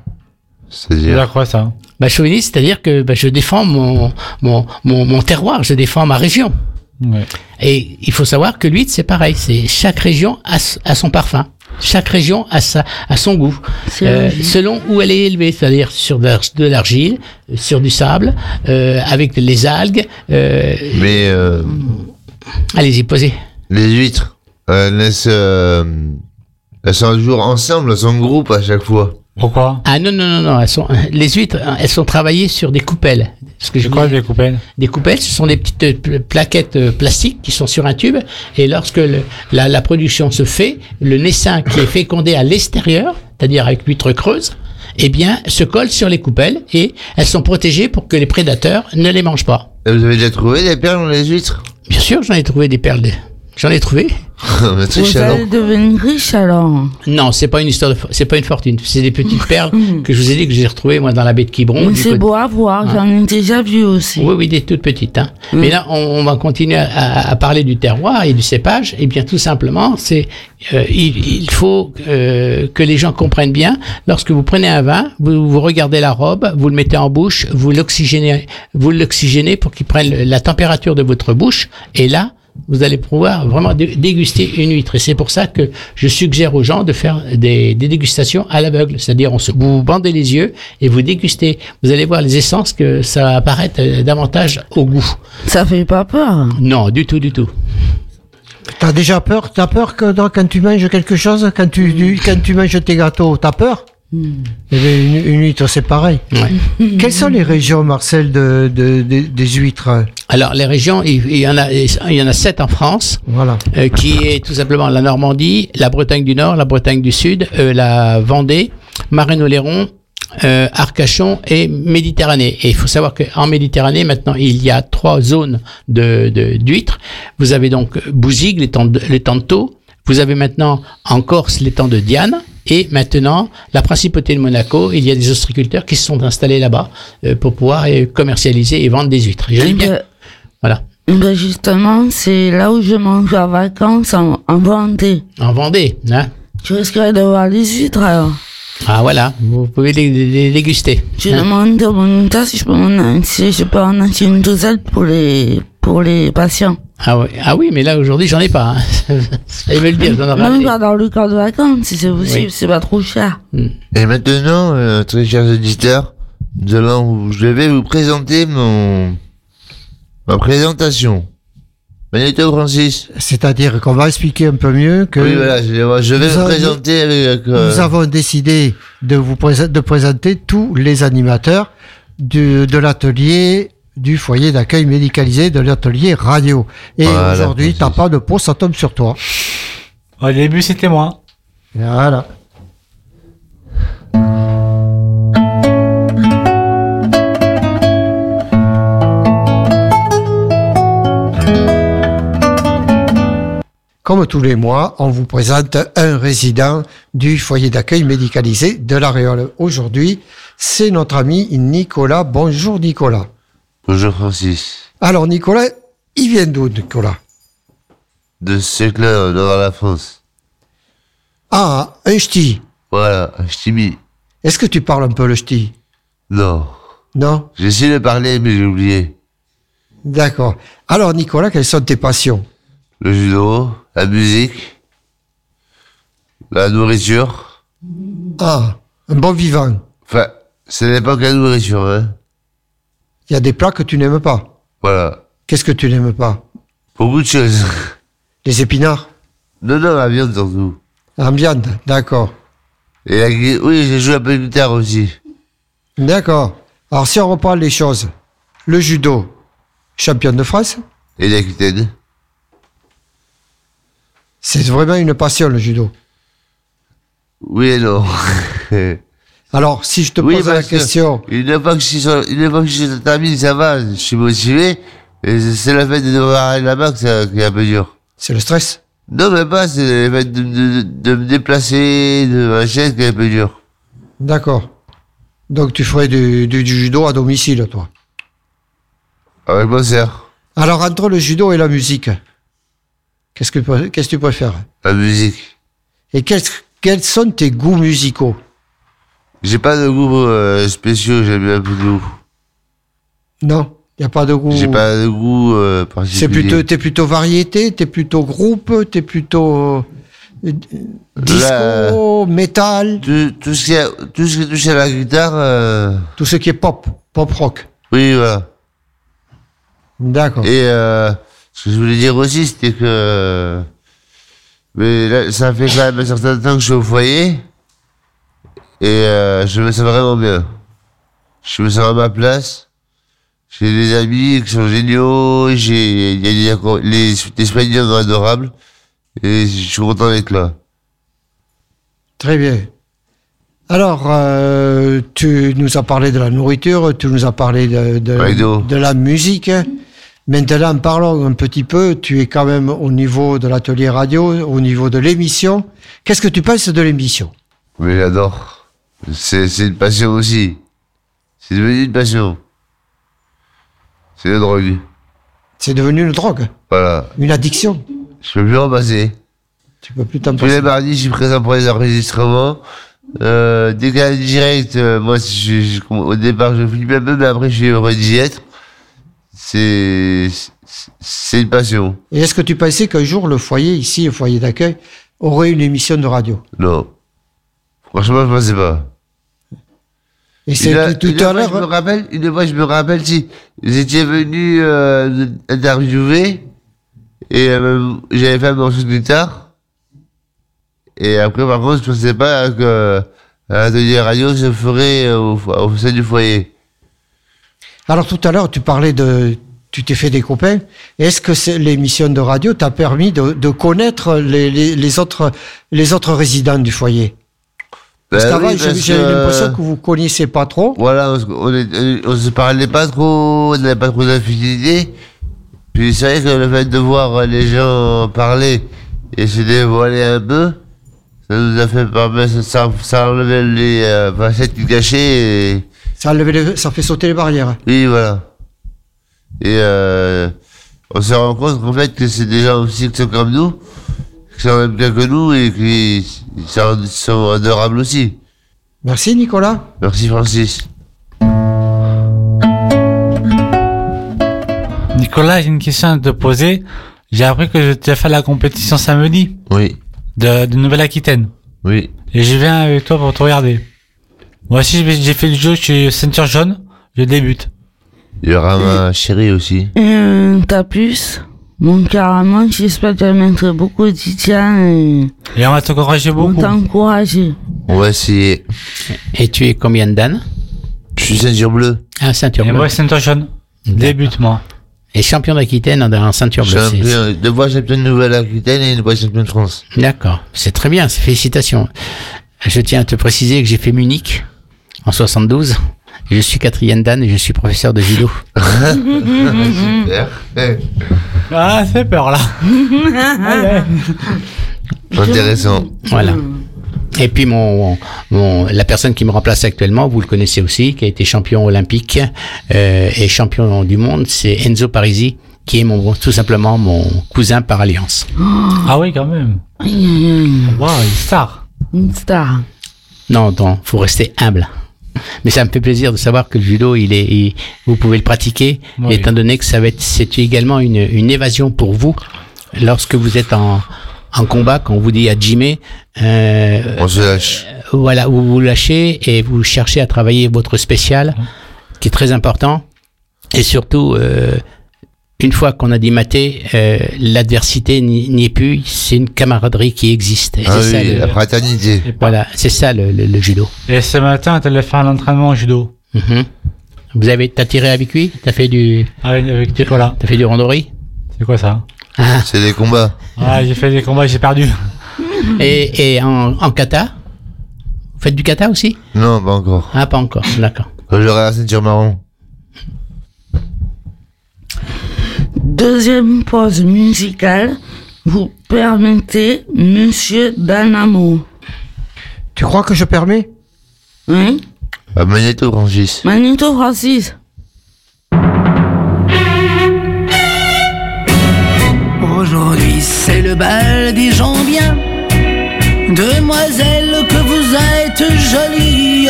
C'est C'est-à-dire. à quoi ça? Bah, chauviniste, c'est-à-dire que bah, je défends mon, mon, mon, mon terroir, je défends ma région. Ouais. Et il faut savoir que l'huître, c'est pareil. C'est chaque région a, a son parfum. Chaque région a, sa, a son goût. Euh, selon où elle est élevée, c'est-à-dire sur de l'ar- de l'argile, euh, sur du sable, euh, avec les algues. euh, Mais euh, Allez-y, posez. les huîtres, elles naissent. Euh, elles sont toujours ensemble, elles sont en groupe à chaque fois. Pourquoi Ah non, non, non, non. Elles sont, les huîtres, elles sont travaillées sur des coupelles. Ce que je C'est quoi disais. des coupelles Des coupelles, ce sont des petites euh, pl- plaquettes euh, plastiques qui sont sur un tube. Et lorsque le- la, la production se fait, le naissin qui est fécondé à l'extérieur, c'est-à-dire avec l'huître creuse, eh bien, se colle sur les coupelles et elles sont protégées pour que les prédateurs ne les mangent pas. Et Vous avez déjà trouvé des perles dans les huîtres? Bien sûr, j'en ai trouvé des perles. J'en ai trouvé. Mais très Vous allez devenir riche alors. Non, c'est pas une histoire de, c'est pas une fortune. C'est des petites perles que je vous ai dit que j'ai retrouvées moi dans la baie de Quiberon. C'est beau à voir, j'en ai déjà vu aussi. Oui, oui, des toutes petites. Hein. Mais là, on, on va continuer à, à- à parler du terroir et du cépage. Et bien, tout simplement, c'est euh, il, il faut euh, que les gens comprennent bien. Lorsque vous prenez un vin, vous, vous regardez la robe, vous le mettez en bouche, vous l'oxygénez, vous l'oxygénez pour qu'il prenne la température de votre bouche. Et là, vous allez pouvoir vraiment dé- déguster une huître. Et c'est pour ça que je suggère aux gens de faire des, des dégustations à l'aveugle. C'est-à-dire, vous vous bandez les yeux et vous dégustez. Vous allez voir les essences que ça va apparaître euh, davantage au goût. Ça fait pas peur. Non, du tout, du tout. T'as déjà peur? T'as peur que quand tu manges quelque chose, quand tu, quand tu manges tes gâteaux, t'as peur? Une, une huître, c'est pareil. Ouais. Quelles sont les régions, Marcel, de, de- de- des huîtres Alors, les régions, il, y en a, il y en a sept en France. Voilà. euh, qui est tout simplement la Normandie, la Bretagne du Nord, la Bretagne du Sud, euh, la Vendée, Marais-Oléron, euh, Arcachon et Méditerranée. Et il faut savoir qu'en Méditerranée, maintenant, il y a trois zones de de- d'huîtres. Vous avez donc Bouzigues, l'étang de, l'étang de Thau. Vous avez maintenant en Corse l'étang de Diane. Et maintenant, la principauté de Monaco, il y a des ostriculteurs qui se sont installés là-bas euh, pour pouvoir euh, commercialiser et vendre des huîtres. J'aime bien. Ben, Voilà. ben justement, c'est là où je mange en vacances en, en Vendée. En Vendée, hein. Tu risquerais de voir les huîtres alors. Ah voilà, vous pouvez les, déguster. Je Hein. demande à mon état si je peux en, si je peux en acheter une douzaine pour les, pour les patients. Ah, oui. ah oui, mais là aujourd'hui j'en ai pas. Hein. Ça veut le dire, j'en aurai Même pas dans le cadre de vacances, si c'est possible, Oui. c'est pas trop cher. Et maintenant, euh, très chers auditeurs, nous allons, je vais vous présenter mon, ma présentation. Magnéto Francis. C'est-à-dire qu'on va expliquer un peu mieux que Oui, voilà, je, je vais Nous vous avons- présenter avec, euh, nous avons décidé de vous présenter, de présenter tous les animateurs du, de l'atelier du foyer d'accueil médicalisé de l'atelier radio. Et Voilà, aujourd'hui, t'as pas de peau, ça tombe sur toi. Au début, c'était moi. Voilà. Comme tous les mois, on vous présente un résident du foyer d'accueil médicalisé de l'Aréole. Aujourd'hui, c'est notre ami Nicolas. Bonjour Nicolas. Bonjour Francis. Alors Nicolas, il vient d'où Nicolas? De Secleur, devant la France. Ah, un ch'ti. Voilà, un ch'tibi. Est-ce que tu parles un peu le ch'ti? Non. Non? J'essaie de parler, mais j'ai oublié. D'accord. Alors Nicolas, quelles sont tes passions? Le judo, la musique, la nourriture. Ah, un bon vivant. Enfin, ce n'est pas que la nourriture, hein. Il y a des plats que tu n'aimes pas. Voilà. Qu'est-ce que tu n'aimes pas Beaucoup de choses. Les épinards Non, non, la viande surtout. La viande, d'accord. Et la Oui, j'ai joué un peu de guitare aussi. D'accord. Alors si on reprend les choses, le judo, champion de France, Et l'Aquitaine. c'est vraiment une passion le judo. Oui et non. Alors si je te Oui, pose la que- question, Une fois que je suis sur, une fois que je termine, ça va, je suis motivé. Et c'est- le fait de devoir aller là-bas qui est un peu dur. c'est le stress? Non, mais pas, c'est le fait de, de, de me déplacer, de machin, qui est un peu dur. D'accord. Donc tu ferais du, du- du judo à domicile, toi? Avec mon sœur. Alors entre le judo et la musique, qu'est-ce que, qu'est-ce que tu préfères? La musique. Et quels, quels sont tes goûts musicaux? J'ai pas de goût euh, spéciaux, j'aime bien goût. Non, il n'y a pas de goût. J'ai pas de goût euh, particulier. C'est plutôt, t'es plutôt variété, t'es plutôt groupe, t'es plutôt euh, disco, métal, Tout, tout, ce qui a, tout ce qui touche à la guitare, euh, tout ce qui est pop, pop rock. oui, voilà. D'accord. Et euh, ce que je voulais dire aussi, c'était que mais là, ça fait quand même un certain temps que je suis au foyer. Et euh, je me sens vraiment bien. Je me sens à ma place. J'ai des amis qui sont géniaux. J'ai, les, les Espagnols sont adorables. Et je suis content d'être là. Très bien. Alors, euh, tu nous as parlé de la nourriture, tu nous as parlé de, de la musique. Maintenant, parlons un petit peu. Tu es quand même au niveau de l'atelier radio, au niveau de l'émission. Qu'est-ce que tu penses de l'émission? Mais j'adore. C'est, une passion aussi. C'est devenu une passion. C'est une drogue. C'est devenu une drogue, Voilà. une addiction. Je peux plus en passer. Tu peux plus t'en Tous les passer. mardis, je suis présent pour les enregistrements. Euh, dès qu'il y a un direct, euh, moi, je- je- au départ, je flippe un peu, mais après, je suis heureux d'y être. C'est, c'est- c'est une passion. Et est-ce que tu pensais qu'un jour, le foyer, ici, le foyer d'accueil, aurait une émission de radio? Non. Franchement, je pensais pas. Et c'est tout, à fois, je me l'heure. rappelle, une fois, je me rappelle, si vous étiez venu euh, interviewer, et euh, j'avais fait un morceau de guitare, et après, par contre, je pensais pas que un atelier radio se ferait euh, au, au sein du foyer. Alors tout à l'heure, tu parlais de, tu t'es fait des copains. Est-ce que l'émission de radio t'a permis de, de connaître les, les, les autres, les autres résidents du foyer? Parce Ben qu'avant, oui, que- l'impression que vous connaissiez pas trop. Voilà, on, est- on se parlait pas trop, on n'avait pas trop d'affinité. Puis c'est vrai que le fait de voir les gens parler et se dévoiler un peu, ça nous a fait permettre, ça, ça enlevait les euh, facettes cachaient et Ça, a levé les- ça fait sauter les barrières. oui, voilà. Et euh, on se rend compte qu'en fait que c'est des gens aussi qui sont comme nous, qui sont même bien que nous et qui sont, sont adorables aussi. Merci Nicolas. Merci Francis. Nicolas, j'ai une question à te poser. J'ai appris que tu as fait la compétition samedi Oui, de, de Nouvelle-Aquitaine. oui. Et je viens avec toi pour te regarder. Moi aussi, j'ai fait du jeu, je suis ceinture jaune, je débute. Il y aura ma chérie aussi. Euh, ta puce Bon, carrément, j'espère que tu vas mettre beaucoup de titien et Et on va t'encourager on beaucoup. t'encourage. On va essayer. Et tu es combien de Dan? Je suis ceinture bleue. Ah, ceinture Et bleue. moi, ceinture jaune. Débute, moi. Et champion d'Aquitaine en ceinture bleue. deux fois champion de Nouvelle-Aquitaine et une fois champion de France. D'accord, c'est très bien, c'est- félicitations. Je tiens à te préciser que j'ai fait Munich en 72. Je suis quatrième Dan et je suis professeur de judo. Super. Ah, fait peur, là. Intéressant. Voilà. Et puis mon, mon la personne qui me remplace actuellement, vous le connaissez aussi, qui a été champion olympique euh, et champion du monde, c'est Enzo Parisi, qui est mon tout simplement mon cousin par alliance. Ah oui, quand même. Waouh, une star. Une star. Non, non, faut rester humble. Mais ça me fait plaisir de savoir que le judo, il est, il- vous pouvez le pratiquer, Oui. étant donné que ça va être, c'est également une, une évasion pour vous lorsque vous êtes en, en combat, quand on vous dit à Jimé, euh, On se lâche. voilà, vous vous lâchez et vous cherchez à travailler votre spécial, qui est très important. Et surtout, euh, une fois qu'on a dit maté, euh, l'adversité n'y est plus, c'est une camaraderie qui existe. Et Ah c'est ça, oui, le- la fraternité. Voilà, c'est ça le, le- le judo. Et ce matin, tu allais faire l'entraînement au judo. Mhm. Vous avez, t'as tiré avec lui? T'as fait du, Avec, avec Nicolas. t'as fait du randori? C'est quoi ça? C'est des combats. Ah, j'ai fait des combats, j'ai perdu. Et, et en, en kata? Vous faites du kata aussi? Non, pas encore. Ah, pas encore, d'accord. J'aurai la ceinture marron. Deuxième pause musicale. Vous permettez, monsieur Danamo. Tu crois que je permets? Hein À Magneto Francis. Magneto Francis. Aujourd'hui c'est le bal des gens bien Demoiselle que vous êtes jolie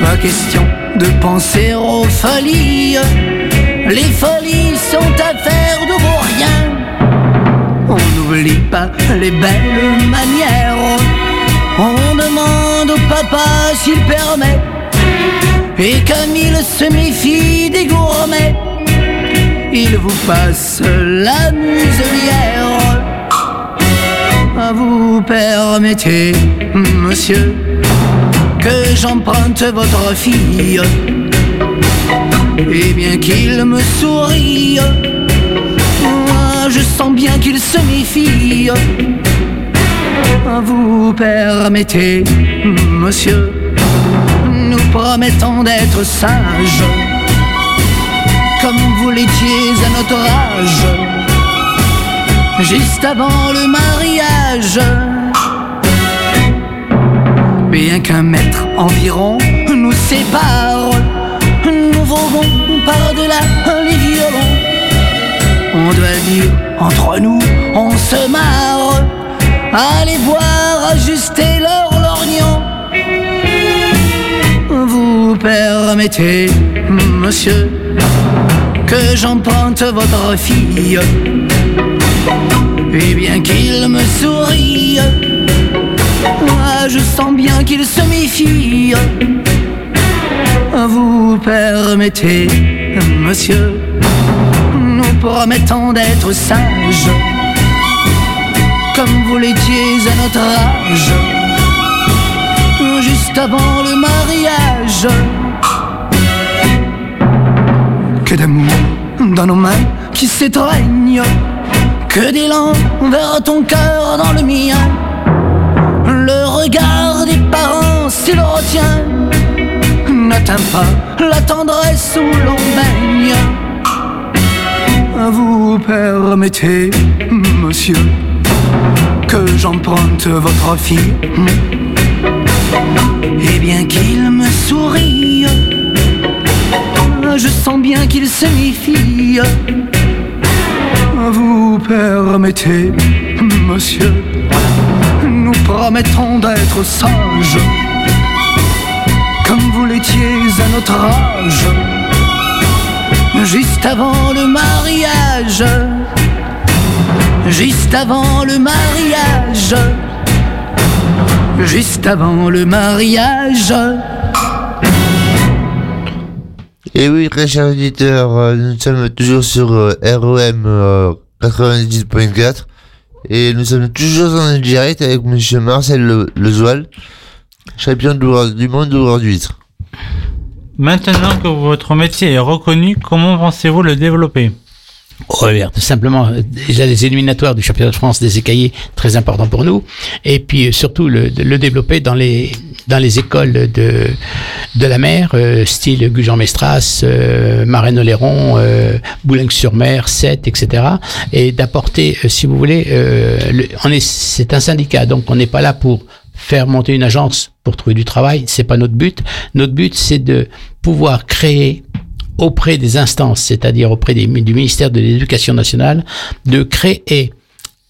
Pas question de penser aux folies Les folies sont affaires de vos rien On n'oublie pas les belles manières On demande au papa s'il permet Et comme il se méfie des gourmets il vous passe la muselière. Vous permettez, monsieur, que j'emprunte votre fille. Et bien qu'il me sourie, moi je sens bien qu'il se méfie. Vous permettez, monsieur, nous promettons d'être sages, comme vous l'étiez à notre âge, juste avant le mariage. Bien qu'un mètre environ nous sépare, Entre nous, on se marre. Allez voir ajuster leur lorgnon. Vous permettez, monsieur, que j'emprunte votre fille. Et bien qu'il me sourie, moi je sens bien qu'il se méfie. Vous permettez, monsieur, nous promettons d'être sages, comme vous l'étiez à notre âge, juste avant le mariage. Que d'amour dans nos mains qui s'étreignent, que d'élan vers ton cœur dans le mien. Le regard des parents, s'il retient, n'atteint pas la tendresse où l'on baigne. Vous permettez, monsieur, que j'emprunte votre fille. Et bien qu'il me sourie, je sens bien qu'il se méfie. Vous permettez, monsieur, nous promettons d'être sages, comme vous l'étiez à notre âge, juste avant le mariage, juste avant le mariage, juste avant le mariage. Et oui, très chers auditeurs, euh, nous sommes toujours sur euh, ROM euh, 98.4 et nous sommes toujours en direct avec Monsieur Marcel Le, Lezoil, champion du, monde World d'huître. Maintenant que votre métier est reconnu, comment pensez-vous le développer? Oh, tout simplement, euh, déjà les éliminatoires du championnat de France des écaillés, très important pour nous, et puis euh, surtout le, le développer dans les dans les écoles de de la mer, euh, style Gujan-Mestras, euh, Marraine-Oléron, euh, Boulogne-sur-Mer, Sète, etc. Et d'apporter, euh, si vous voulez, le- on est c'est un syndicat, donc on n'est pas là pour faire monter une agence pour trouver du travail, c'est pas notre but. Notre but, c'est de pouvoir créer auprès des instances, c'est-à-dire auprès du ministère de l'Éducation nationale, de créer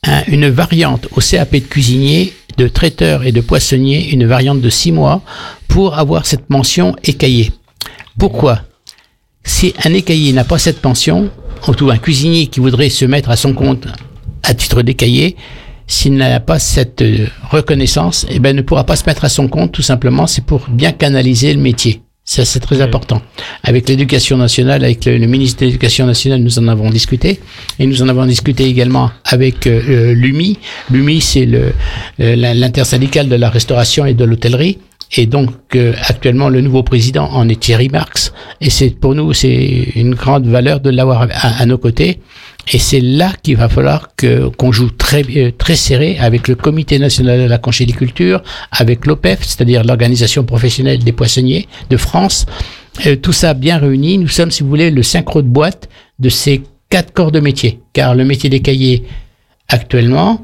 un- une variante au CAP de cuisinier, de traiteur et de poissonnier, une variante de six mois pour avoir cette mention écaillée. Pourquoi? Si un écaillé n'a pas cette pension, ou tout un cuisinier qui voudrait se mettre à son compte à titre d'écaillé, s'il n'a pas cette euh, reconnaissance, eh ben, ne pourra pas se mettre à son compte, tout simplement, c'est pour bien canaliser le métier. Ça, c'est très important. Avec l'éducation nationale, avec le, le ministre de l'éducation nationale, nous en avons discuté. Et nous en avons discuté également avec euh, euh, l'UMI. L'UMI, c'est l'intersyndicale de la restauration et de l'hôtellerie. Et donc, euh, actuellement, le nouveau président en est Thierry Marx. Et c'est, pour nous, c'est une grande valeur de l'avoir à, à nos côtés. Et c'est là qu'il va falloir qu'on joue très euh, très serré avec le Comité national de la conchyliculture, avec l'OPEF, c'est-à-dire l'organisation professionnelle des poissonniers de France. Euh, tout ça bien réuni, nous sommes, si vous voulez, le synchro de boîte de ces quatre corps de métier. Car le métier des cahiers, actuellement,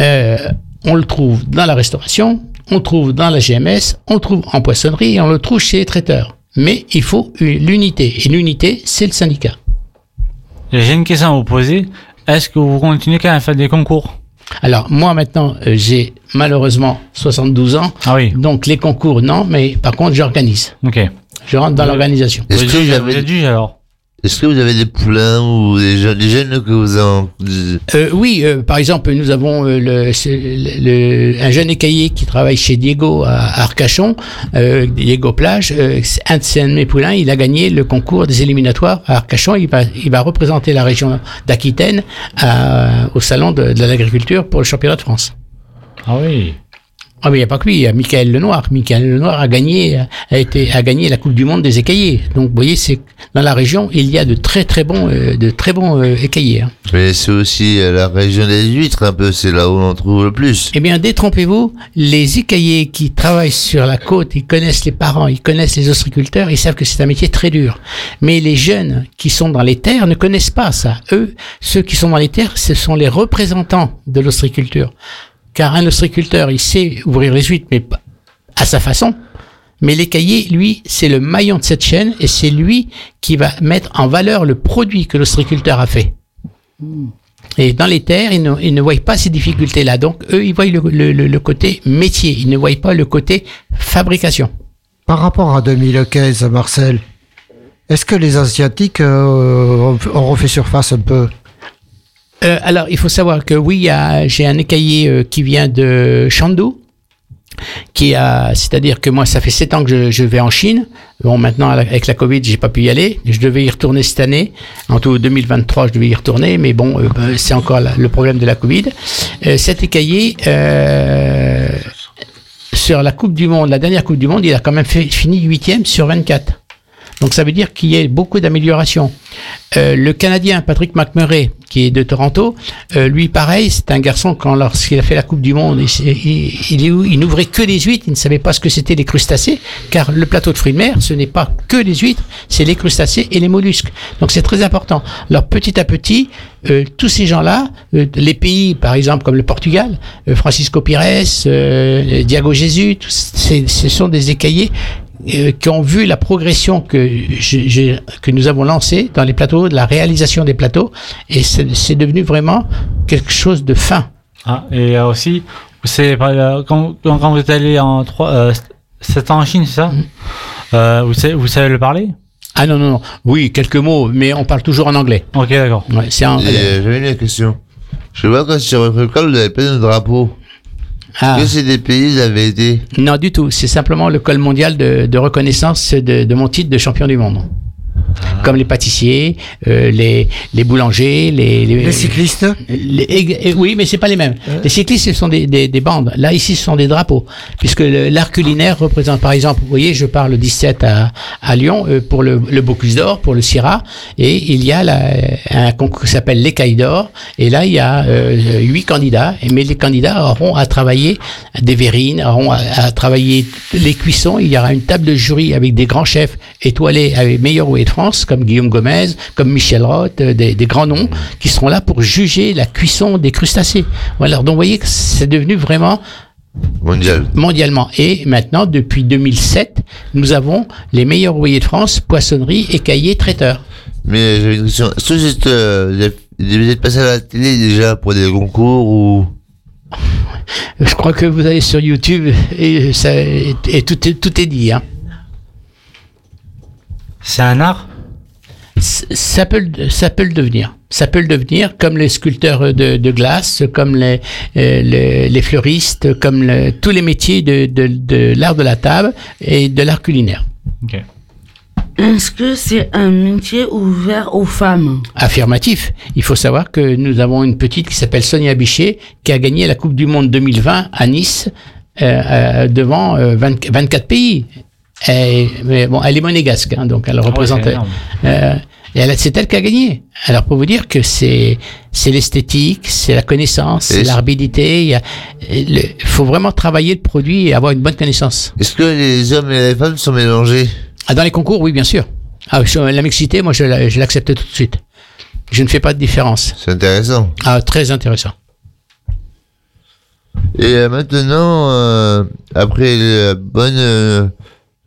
euh, on le trouve dans la restauration, on le trouve dans la GMS, on le trouve en poissonnerie et on le trouve chez les traiteurs. Mais il faut l'unité. Et l'unité, c'est le syndicat. J'ai une question à vous poser. Est-ce que vous continuez quand même à faire des concours? Alors, moi, maintenant, euh, j'ai malheureusement 72 ans. Ah oui. Donc, les concours, non, mais par contre, j'organise. Ok. Je rentre dans l'organisation. Est-ce Vous que, juge alors? Est-ce que vous avez des poulains ou des jeunes, des jeunes que vous en... Euh, oui, euh, par exemple, nous avons euh, le, c'est le- un jeune écaillé qui travaille chez Diego à, Arcachon, euh, Diego Plage. Euh, c'est un de ses un de mes poulains, il a gagné le concours des éliminatoires à Arcachon. Il va, il va représenter la région d'Aquitaine au salon de, de l'agriculture pour le championnat de France. Ah oui. Ah mais il n'y a pas que lui, il y a Michael Lenoir. Michael Lenoir a gagné, a été, a gagné la Coupe du Monde des écaillés. Donc vous voyez, c'est dans la région, il y a de très très bons, euh, de très bons euh, écaillés. hein. Mais c'est aussi euh, la région des huîtres, un peu, c'est là où on en trouve le plus. Eh bien, détrompez-vous, les écaillés qui travaillent sur la côte, ils connaissent les parents, ils connaissent les ostréiculteurs, ils savent que c'est un métier très dur. Mais les jeunes qui sont dans les terres ne connaissent pas ça. Eux, ceux qui sont dans les terres, ce sont les représentants de l'ostréiculture. Car un ostréiculteur, il sait ouvrir les huîtres, mais pas- à sa façon. Mais l'écaillé, lui, c'est le maillon de cette chaîne et c'est lui qui va mettre en valeur le produit que l'ostréiculteur a fait. Et dans les terres, ils ne, ils ne voient pas ces difficultés-là. Donc, eux, ils voient le, le- le- le côté métier. Ils ne voient pas le côté fabrication. Par rapport à 2015, Marcel, est-ce que les Asiatiques euh, ont refait surface un peu? Euh, alors, il faut savoir que oui, j'ai un écaillé euh, qui vient de Chengdu, qui a, c'est-à-dire que moi, ça fait sept ans que je, je vais en Chine. Bon, maintenant avec la Covid, j'ai pas pu y aller. Je devais y retourner cette année. En tout 2023, je devais y retourner, mais bon, euh, ben, c'est encore le problème de la Covid. Euh, cet écaillé. Euh, sur la Coupe du Monde, la dernière Coupe du Monde, il a quand même fini huitième sur 24. Donc ça veut dire qu'il y a beaucoup d'améliorations. Euh, le Canadien Patrick McMurray, qui est de Toronto, euh, lui pareil, c'est un garçon quand lorsqu'il a fait la Coupe du Monde, il, il, il, il n'ouvrait que les huîtres, il ne savait pas ce que c'était les crustacés, car le plateau de fruits de mer, ce n'est pas que les huîtres, c'est les crustacés et les mollusques. Donc c'est très important. Alors petit à petit, euh, tous ces gens-là, euh, les pays par exemple comme le Portugal, euh, Francisco Pires, euh, Diago Jésus, ce sont des écaillés euh, qui ont vu la progression que, je- je- que nous avons lancée dans les plateaux, de la réalisation des plateaux, et c'est c'est devenu vraiment quelque chose de fin. Ah, et euh, aussi, c'est euh, quand, quand vous êtes allé en 3, euh, 7 ans en Chine, c'est ça Euh, vous, savez, vous savez le parler? Ah non, non, non, oui, quelques mots, mais on parle toujours en anglais. Ok, d'accord. Ouais, c'est en- j'avais une question. Je vois que sur votre col, vous avez plein de drapeaux. Ah. Que des pays, avez été? Non, du tout, c'est simplement le col mondial de, de reconnaissance de, de mon titre de champion du monde. Comme les pâtissiers, euh, les, les boulangers, les, Les cyclistes Les- et- oui, mais c'est pas les mêmes. Les cyclistes, ce sont des, des, des bandes. Là, ici, ce sont des drapeaux. Puisque l'art culinaire représente, par exemple, vous voyez, je parle le 17 à, à Lyon euh, pour le, le Bocuse d'Or, pour le Syrah. Et il y a là, un concours qui s'appelle l'Écaille d'Or. Et là, il y a euh, huit candidats. Mais les candidats auront à travailler des verrines, auront à, à travailler les cuissons. Il y aura une table de jury avec des grands chefs étoilés avec meilleur oué de France, comme Guillaume Gomez, comme Michel Roth, euh, des, des grands noms qui seront là pour juger la cuisson des crustacés. Voilà, donc vous voyez que c'est devenu vraiment mondial. mondialement. Et maintenant, depuis 2007, nous avons les meilleurs ouvriers de France, poissonnerie, écaillés, traiteurs. Mais j'avais une question. Est-ce que juste, euh, vous êtes- vous êtes passé à la télé déjà pour des concours ou? Je crois que vous allez sur YouTube et, ça, et, et tout, est, tout est dit. Hein. C'est un art ça peut, le- ça peut le devenir. Ça peut le devenir, comme les sculpteurs de, de glace, comme les, euh, les, les fleuristes, comme le- tous les métiers de, de, de l'art de la table et de l'art culinaire. Est-ce que c'est un métier ouvert aux femmes? Affirmatif. Il faut savoir que nous avons une petite qui s'appelle Sonia Bichet, qui a gagné la Coupe du Monde 2020 à Nice, euh, euh, devant euh, 20 24 pays. Et, mais bon, elle est monégasque, hein, donc elle représente. c'est énorme. euh, et elle, c'est elle qui a gagné. Alors pour vous dire que c'est c'est l'esthétique, c'est la connaissance, c'est l'aridité. Il faut vraiment travailler le produit et avoir une bonne connaissance. est-ce que les hommes et les femmes sont mélangés? Ah, dans les concours, oui, bien sûr. Ah, la mixité, moi, je, la- je l'accepte tout de suite. Je ne fais pas de différence. C'est intéressant. Ah, très intéressant. Et euh, maintenant, euh, après la bonne, euh,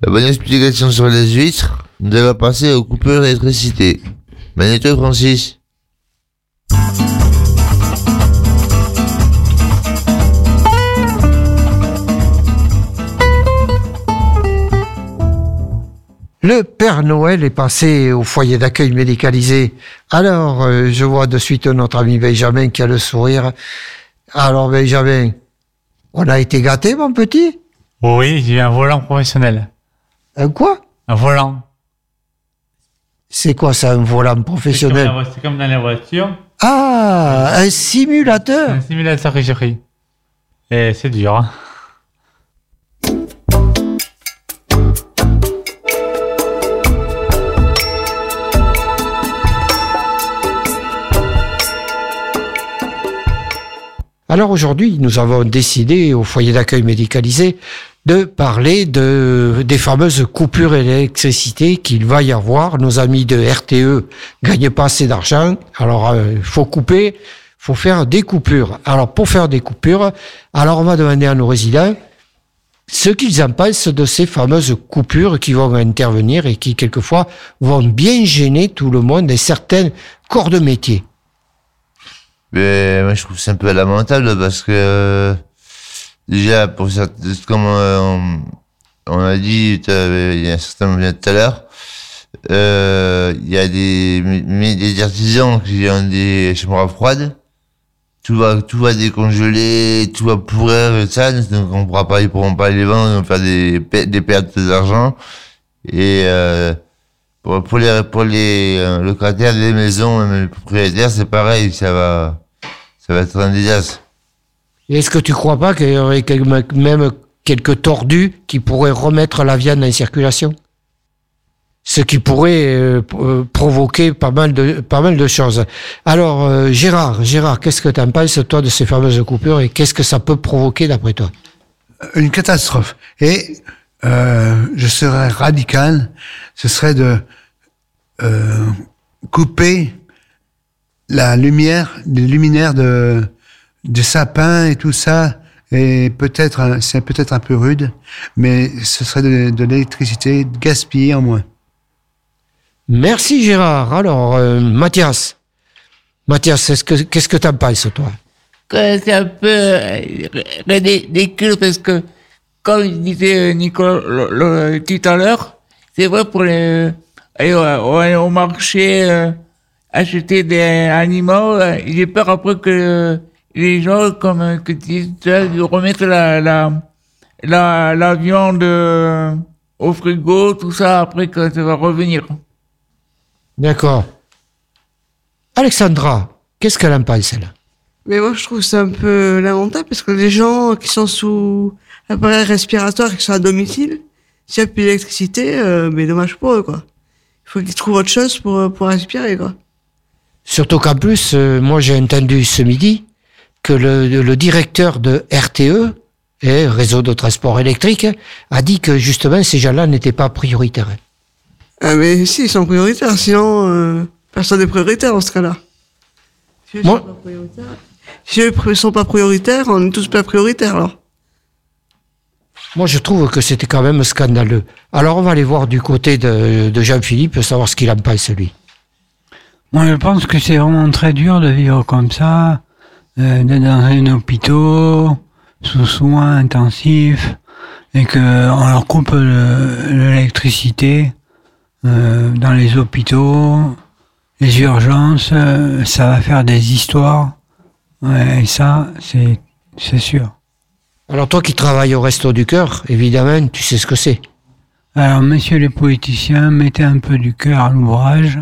la bonne explication sur les huîtres, nous allons passer aux coupures d'électricité. Magnéto Francis. Le Père Noël est passé au foyer d'accueil médicalisé. Alors, euh, je vois de suite notre ami Benjamin qui a le sourire. Alors, Benjamin, on a été gâtés, mon petit? Oui, j'ai eu un volant professionnel. Un quoi? Un volant. C'est quoi ça, un volant professionnel? C'est comme, dans la voiture. Ah, un simulateur Un simulateur chérie. Et c'est dur. Hein. Alors aujourd'hui, nous avons décidé au foyer d'accueil médicalisé de parler de, des fameuses coupures d'électricité qu'il va y avoir. Nos amis de RTE gagnent pas assez d'argent, alors il faut couper, faut faire des coupures. Alors pour faire des coupures, alors on va demander à nos résidents ce qu'ils en pensent de ces fameuses coupures qui vont intervenir et qui quelquefois vont bien gêner tout le monde et certains corps de métier. Mais moi, je trouve c'est un peu lamentable parce que euh, déjà, pour certains, comme euh, on, on a dit, il y a un certain moment tout à l'heure, euh, il y a des, mais des artisans qui ont des chambres froides. Tout va, tout va décongeler, tout va pourrir et ça, donc on pourra pas, ils pourront pas les vendre, ils vont faire des, des pertes d'argent. Et, euh, pour, pour les, pour les euh, locataires des maisons, les propriétaires, c'est pareil, ça va, ça va être un désastre. Est-ce que tu crois pas qu'il y aurait même quelques tordus qui pourraient remettre la viande en circulation? Ce qui pourrait euh, euh, provoquer pas mal de choses. Alors euh, Gérard, Gérard, qu'est-ce que tu en penses toi de ces fameuses coupures et qu'est-ce que ça peut provoquer d'après toi? Une catastrophe. Et je serais radical, ce serait de couper la lumière, les luminaires de des sapins et tout ça. Et peut-être, c'est peut-être un peu rude, mais ce serait de, de l'électricité gaspillée en moins. Merci Gérard. Alors euh, Mathias, Mathias, est-ce que qu'est-ce que tu en penses toi? Que c'est un peu euh, ridicule parce que, comme disait Nicolas le- le- tout à l'heure, c'est vrai pour les, aller au, marché, euh, acheter des animaux, j'ai peur après que les gens, comme euh, que tu dis, tu vois, ils remettent la, la, la, la viande euh, au frigo, tout ça, après que ça va revenir. D'accord. Alexandra, qu'est-ce qu'elle en pense elle? Mais moi, je trouve ça un peu lamentable parce que les gens qui sont sous appareil respiratoire et qui sont à domicile, s'il n'y a plus d'électricité, euh, mais dommage pour eux, quoi. Il faut qu'ils trouvent autre chose pour, pour respirer, quoi. Surtout qu'en plus, euh, moi j'ai entendu ce midi que le, le directeur de RTE, et Réseau de transport électrique, a dit que justement ces gens-là n'étaient pas prioritaires. Ah, mais si, ils sont prioritaires, sinon, euh, personne n'est prioritaire dans ce cas-là. Si eux Moi- sont pas prioritaires- Si eux ne sont pas prioritaires, on est tous pas prioritaires, alors. Moi je trouve que c'était quand même scandaleux. Alors on va aller voir du côté de, de Jean-Philippe, savoir ce qu'il en pense lui. Moi, je pense que c'est vraiment très dur de vivre comme ça, euh, d'être dans un hôpital, sous soins intensifs, et que on leur coupe le- l'électricité euh, dans les hôpitaux, les urgences, euh, ça va faire des histoires. Ouais, et ça, c'est c'est sûr. Alors toi qui travailles au Resto du Cœur, évidemment, tu sais ce que c'est. Alors, messieurs les politiciens, mettez un peu du cœur à l'ouvrage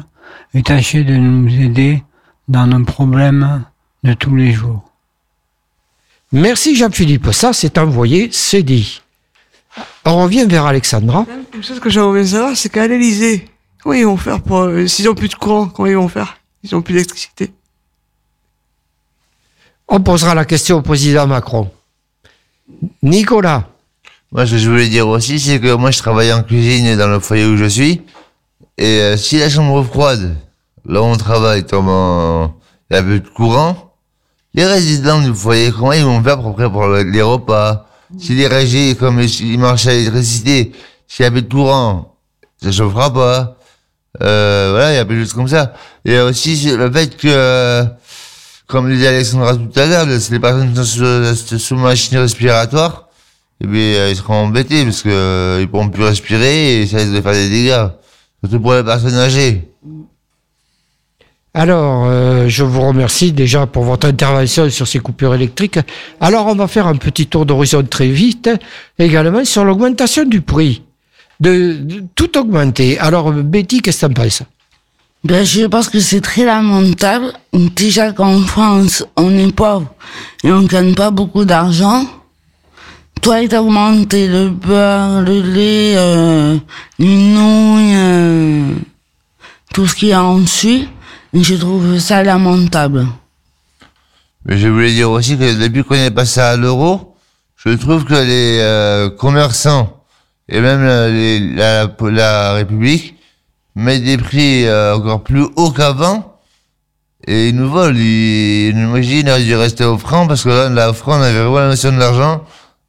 et tâchez de nous aider dans nos problèmes de tous les jours. Merci Jean-Philippe, ça c'est envoyé, c'est dit. On revient vers Alexandra. Une chose que j'aimerais bien savoir, c'est qu'à l'Elysée, comment ils vont faire pour, euh, s'ils ont plus de courant, comment ils vont faire? Ils ont plus d'électricité? On posera la question au président Macron. Nicolas, Moi, ce que je voulais dire aussi, c'est que moi, je travaille en cuisine dans le foyer où je suis. Et euh, si la chambre froide, là où on travaille, tombe en... il y a plus de courant, les résidents du foyer, comment ils vont faire pour préparer les repas? Si les régies, comme ils marchent à l'électricité, s'il y a plus de courant, ça chauffera pas. Euh, voilà, il y a plus de choses comme ça. Et aussi, c'est le fait que, euh, comme disait Alexandra tout à l'heure, les personnes sont sous, sous machine respiratoire, eh bien, euh, ils seront embêtés parce que euh, ils pourront plus respirer et ça risque de faire des dégâts. Surtout pour les personnes âgées. Alors euh, je vous remercie déjà pour votre intervention sur ces coupures électriques. Alors on va faire un petit tour d'horizon très vite, également sur l'augmentation du prix. De, tout augmenter. Alors Betty, qu'est-ce que t'en penses? Ben, je pense que c'est très lamentable. Déjà qu'en France, on est pauvre et on gagne pas beaucoup d'argent. Toi, il t'a augmenté le beurre, le lait, euh, les nouilles, euh, tout ce qu'il y a en dessus. Je trouve ça lamentable. Mais je voulais dire aussi que depuis qu'on est passé à l'euro, je trouve que les euh, commerçants et même la, les- la, la République mettent des prix euh, encore plus hauts qu'avant et ils nous volent. Ils, ils il dû rester au franc parce que là, la franc, on avait vraiment la notion de l'argent.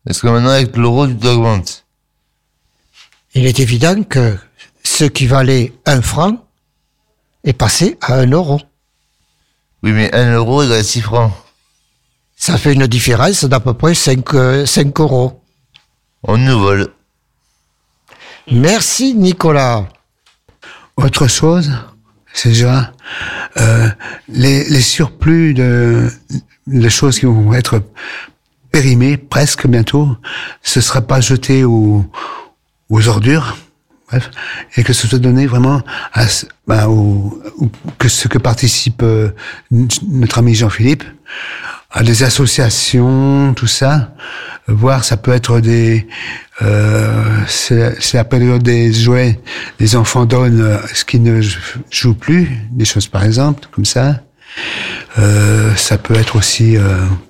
Parce que maintenant, avec l'euro, tout augmente? Il est évident que ce qui valait un franc est passé à un euro. Oui, mais un euro égale 6 francs. Ça fait une différence d'à peu près 5, euh, 5 euros. On nous vole. Merci Nicolas. Autre chose, c'est déjà euh, les, les surplus de, de choses qui vont être périmées presque bientôt, ce sera pas jeté aux, aux ordures, bref, et que ce soit donné vraiment à bah, que ce que participe euh, notre ami Jean-Philippe à des associations, tout ça, voir ça peut être des euh, c'est la période des jouets, les enfants donnent euh, ce qu'ils ne jouent plus, des choses par exemple comme ça. Euh, ça peut être aussi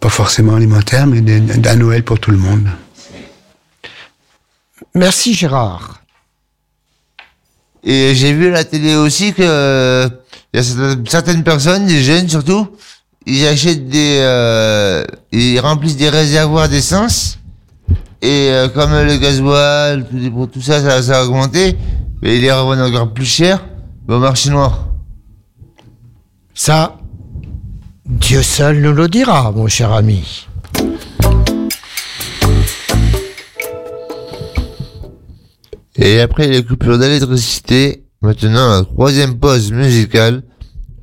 pas forcément alimentaire, mais d'un Noël pour tout le monde. Merci Gérard. Et j'ai vu à la télé aussi que euh, y a certaines- personnes, des jeunes surtout, ils achètent des, euh, ils remplissent des réservoirs d'essence et euh, comme le gasoil, tout, tout ça, ça, ça a augmenté, mais ils les revendent encore plus cher au marché noir. Ça, Dieu seul nous le dira, mon cher ami. Et après les coupures d'électricité, maintenant la troisième pause musicale,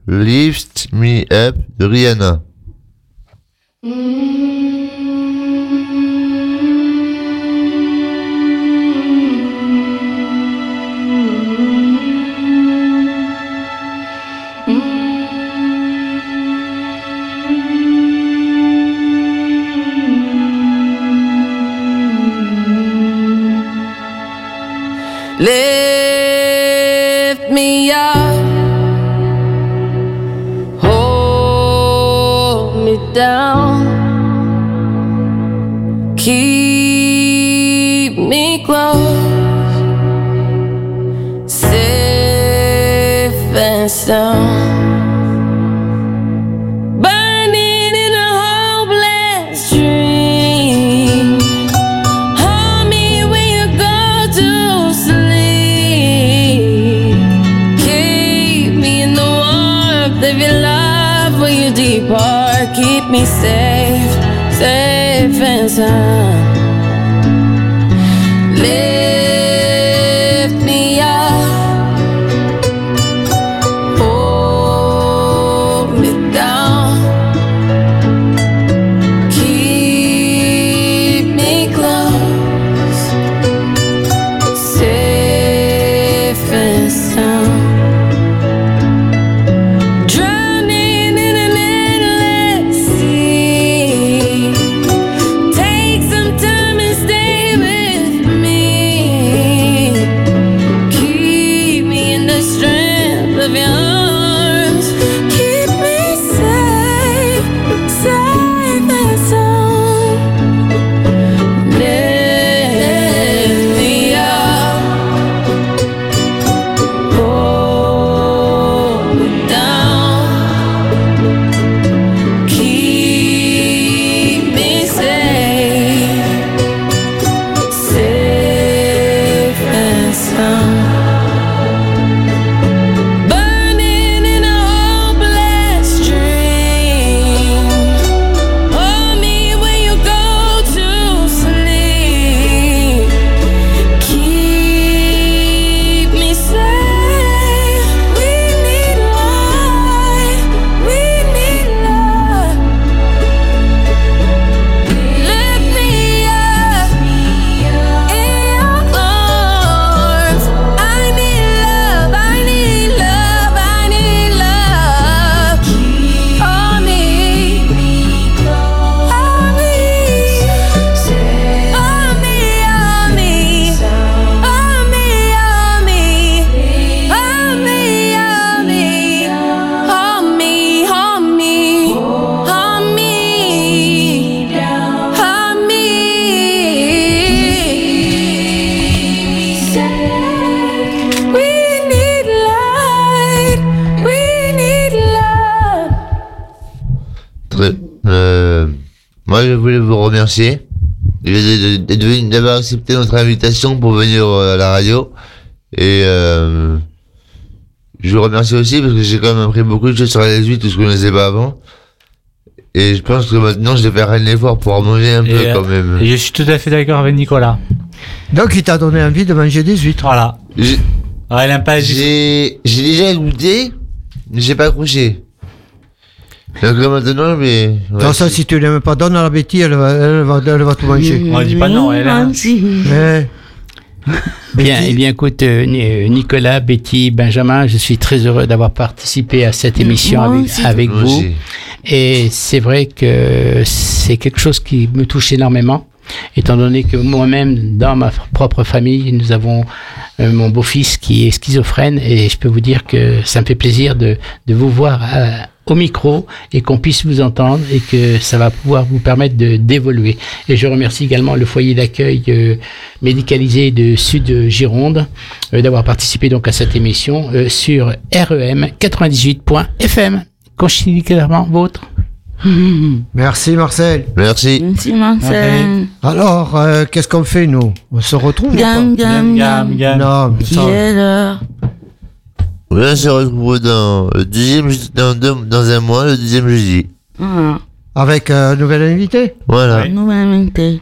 Lift Me Up de Rihanna. Lift me up, hold me down, keep me close, safe and sound. as I Très- euh, moi, je voulais vous remercier d'avoir accepté notre invitation pour venir euh, à la radio. Et euh, je vous remercie aussi parce que j'ai quand même appris beaucoup de choses sur la huit que je connaissais pas avant. Et je pense que maintenant, je vais faire un effort pour en manger un peu euh, quand même. Et je suis tout à fait d'accord avec Nicolas. Donc, il t'a donné envie de manger des huîtres. Voilà. J'ai- Ah, pas les. J'ai j'ai déjà goûté, mais j'ai pas accroché. Donc là, maintenant, mais... Dans ça, si tu l'aimes pas, donne à la Betty, elle va, elle va, elle va tout manger. On dit pas non, elle aime. Eh, Bien, eh bien, écoute, euh, euh, Nicolas, Betty, Benjamin, je suis très heureux d'avoir participé à cette émission Moi avec, avec vous. Et c'est vrai que c'est quelque chose qui me touche énormément, étant donné que moi-même, dans ma propre famille, nous avons euh, mon beau-fils qui est schizophrène, et je peux vous dire que ça me fait plaisir de, de vous voir euh, au micro et qu'on puisse vous entendre et que ça va pouvoir vous permettre de d'évoluer. Et je remercie également le foyer d'accueil euh, médicalisé de Sud Gironde euh, d'avoir participé donc à cette émission euh, sur REM 98.fm. Considérément vôtre. Merci, Marcel. Merci. Merci, Marcel. Alors, euh, qu'est-ce qu'on fait, nous? On se retrouve ou Gam, gam, Gam. Non, Qui est l'heure? Oui, on se retrouve dans le deuxième, je- dans, deux- dans un mois, le deuxième jeudi. Ah, avec euh, un nouvel invité. Voilà. nouvelle invité.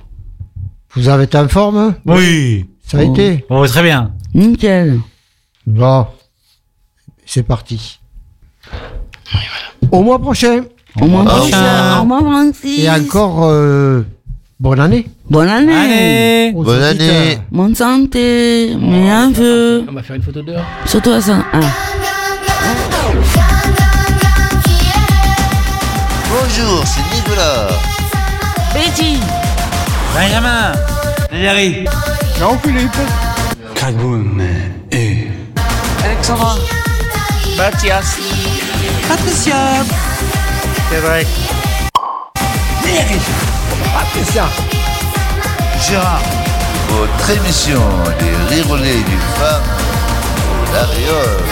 Vous avez été en forme hein? Oui. Ça a été? Oh, très bien. Nickel. Bon, c'est parti. Au mois prochain. Au mois prochain. Au mois Francis. Et encore, euh, bonne année. Bonne année. Bonne année. Bonne santé. Meilleurs vœux. On va faire une photo dehors. Surtout à ça. Ah. Bonjour, c'est Nicolas. Betty. Benjamin. Valérie. Jean-Philippe. Cragoun et... Alexandra. Mathias. Patricia. Cédric. Gérard. Votre émission des rirolets du femme, la riole.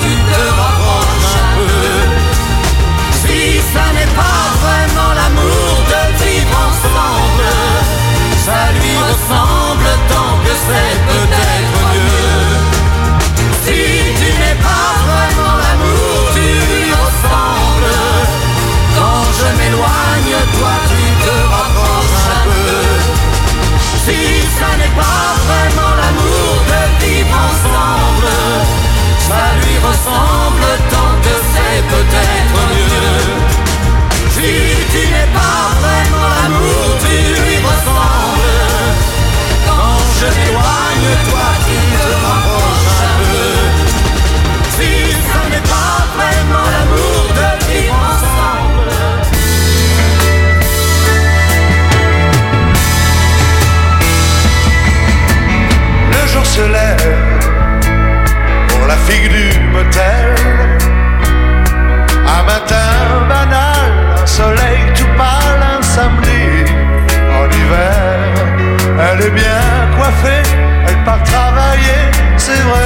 tu te rapproches un peu. Si ça n'est pas vraiment l'amour de vivre ensemble, ça lui ressemble tant que c'est lui ressemble tant que c'est peut-être mieux. Si tu n'es pas vraiment l'amour, tu lui ressembles. Quand je m'éloigne, toi tu te rapproches un peu. Si ça n'est pas vraiment l'amour de vivre ensemble. Le jour se lève la du motel. Un matin banal, un soleil tout pâle, un samedi en hiver. Elle est bien coiffée, elle part travailler, c'est vraiment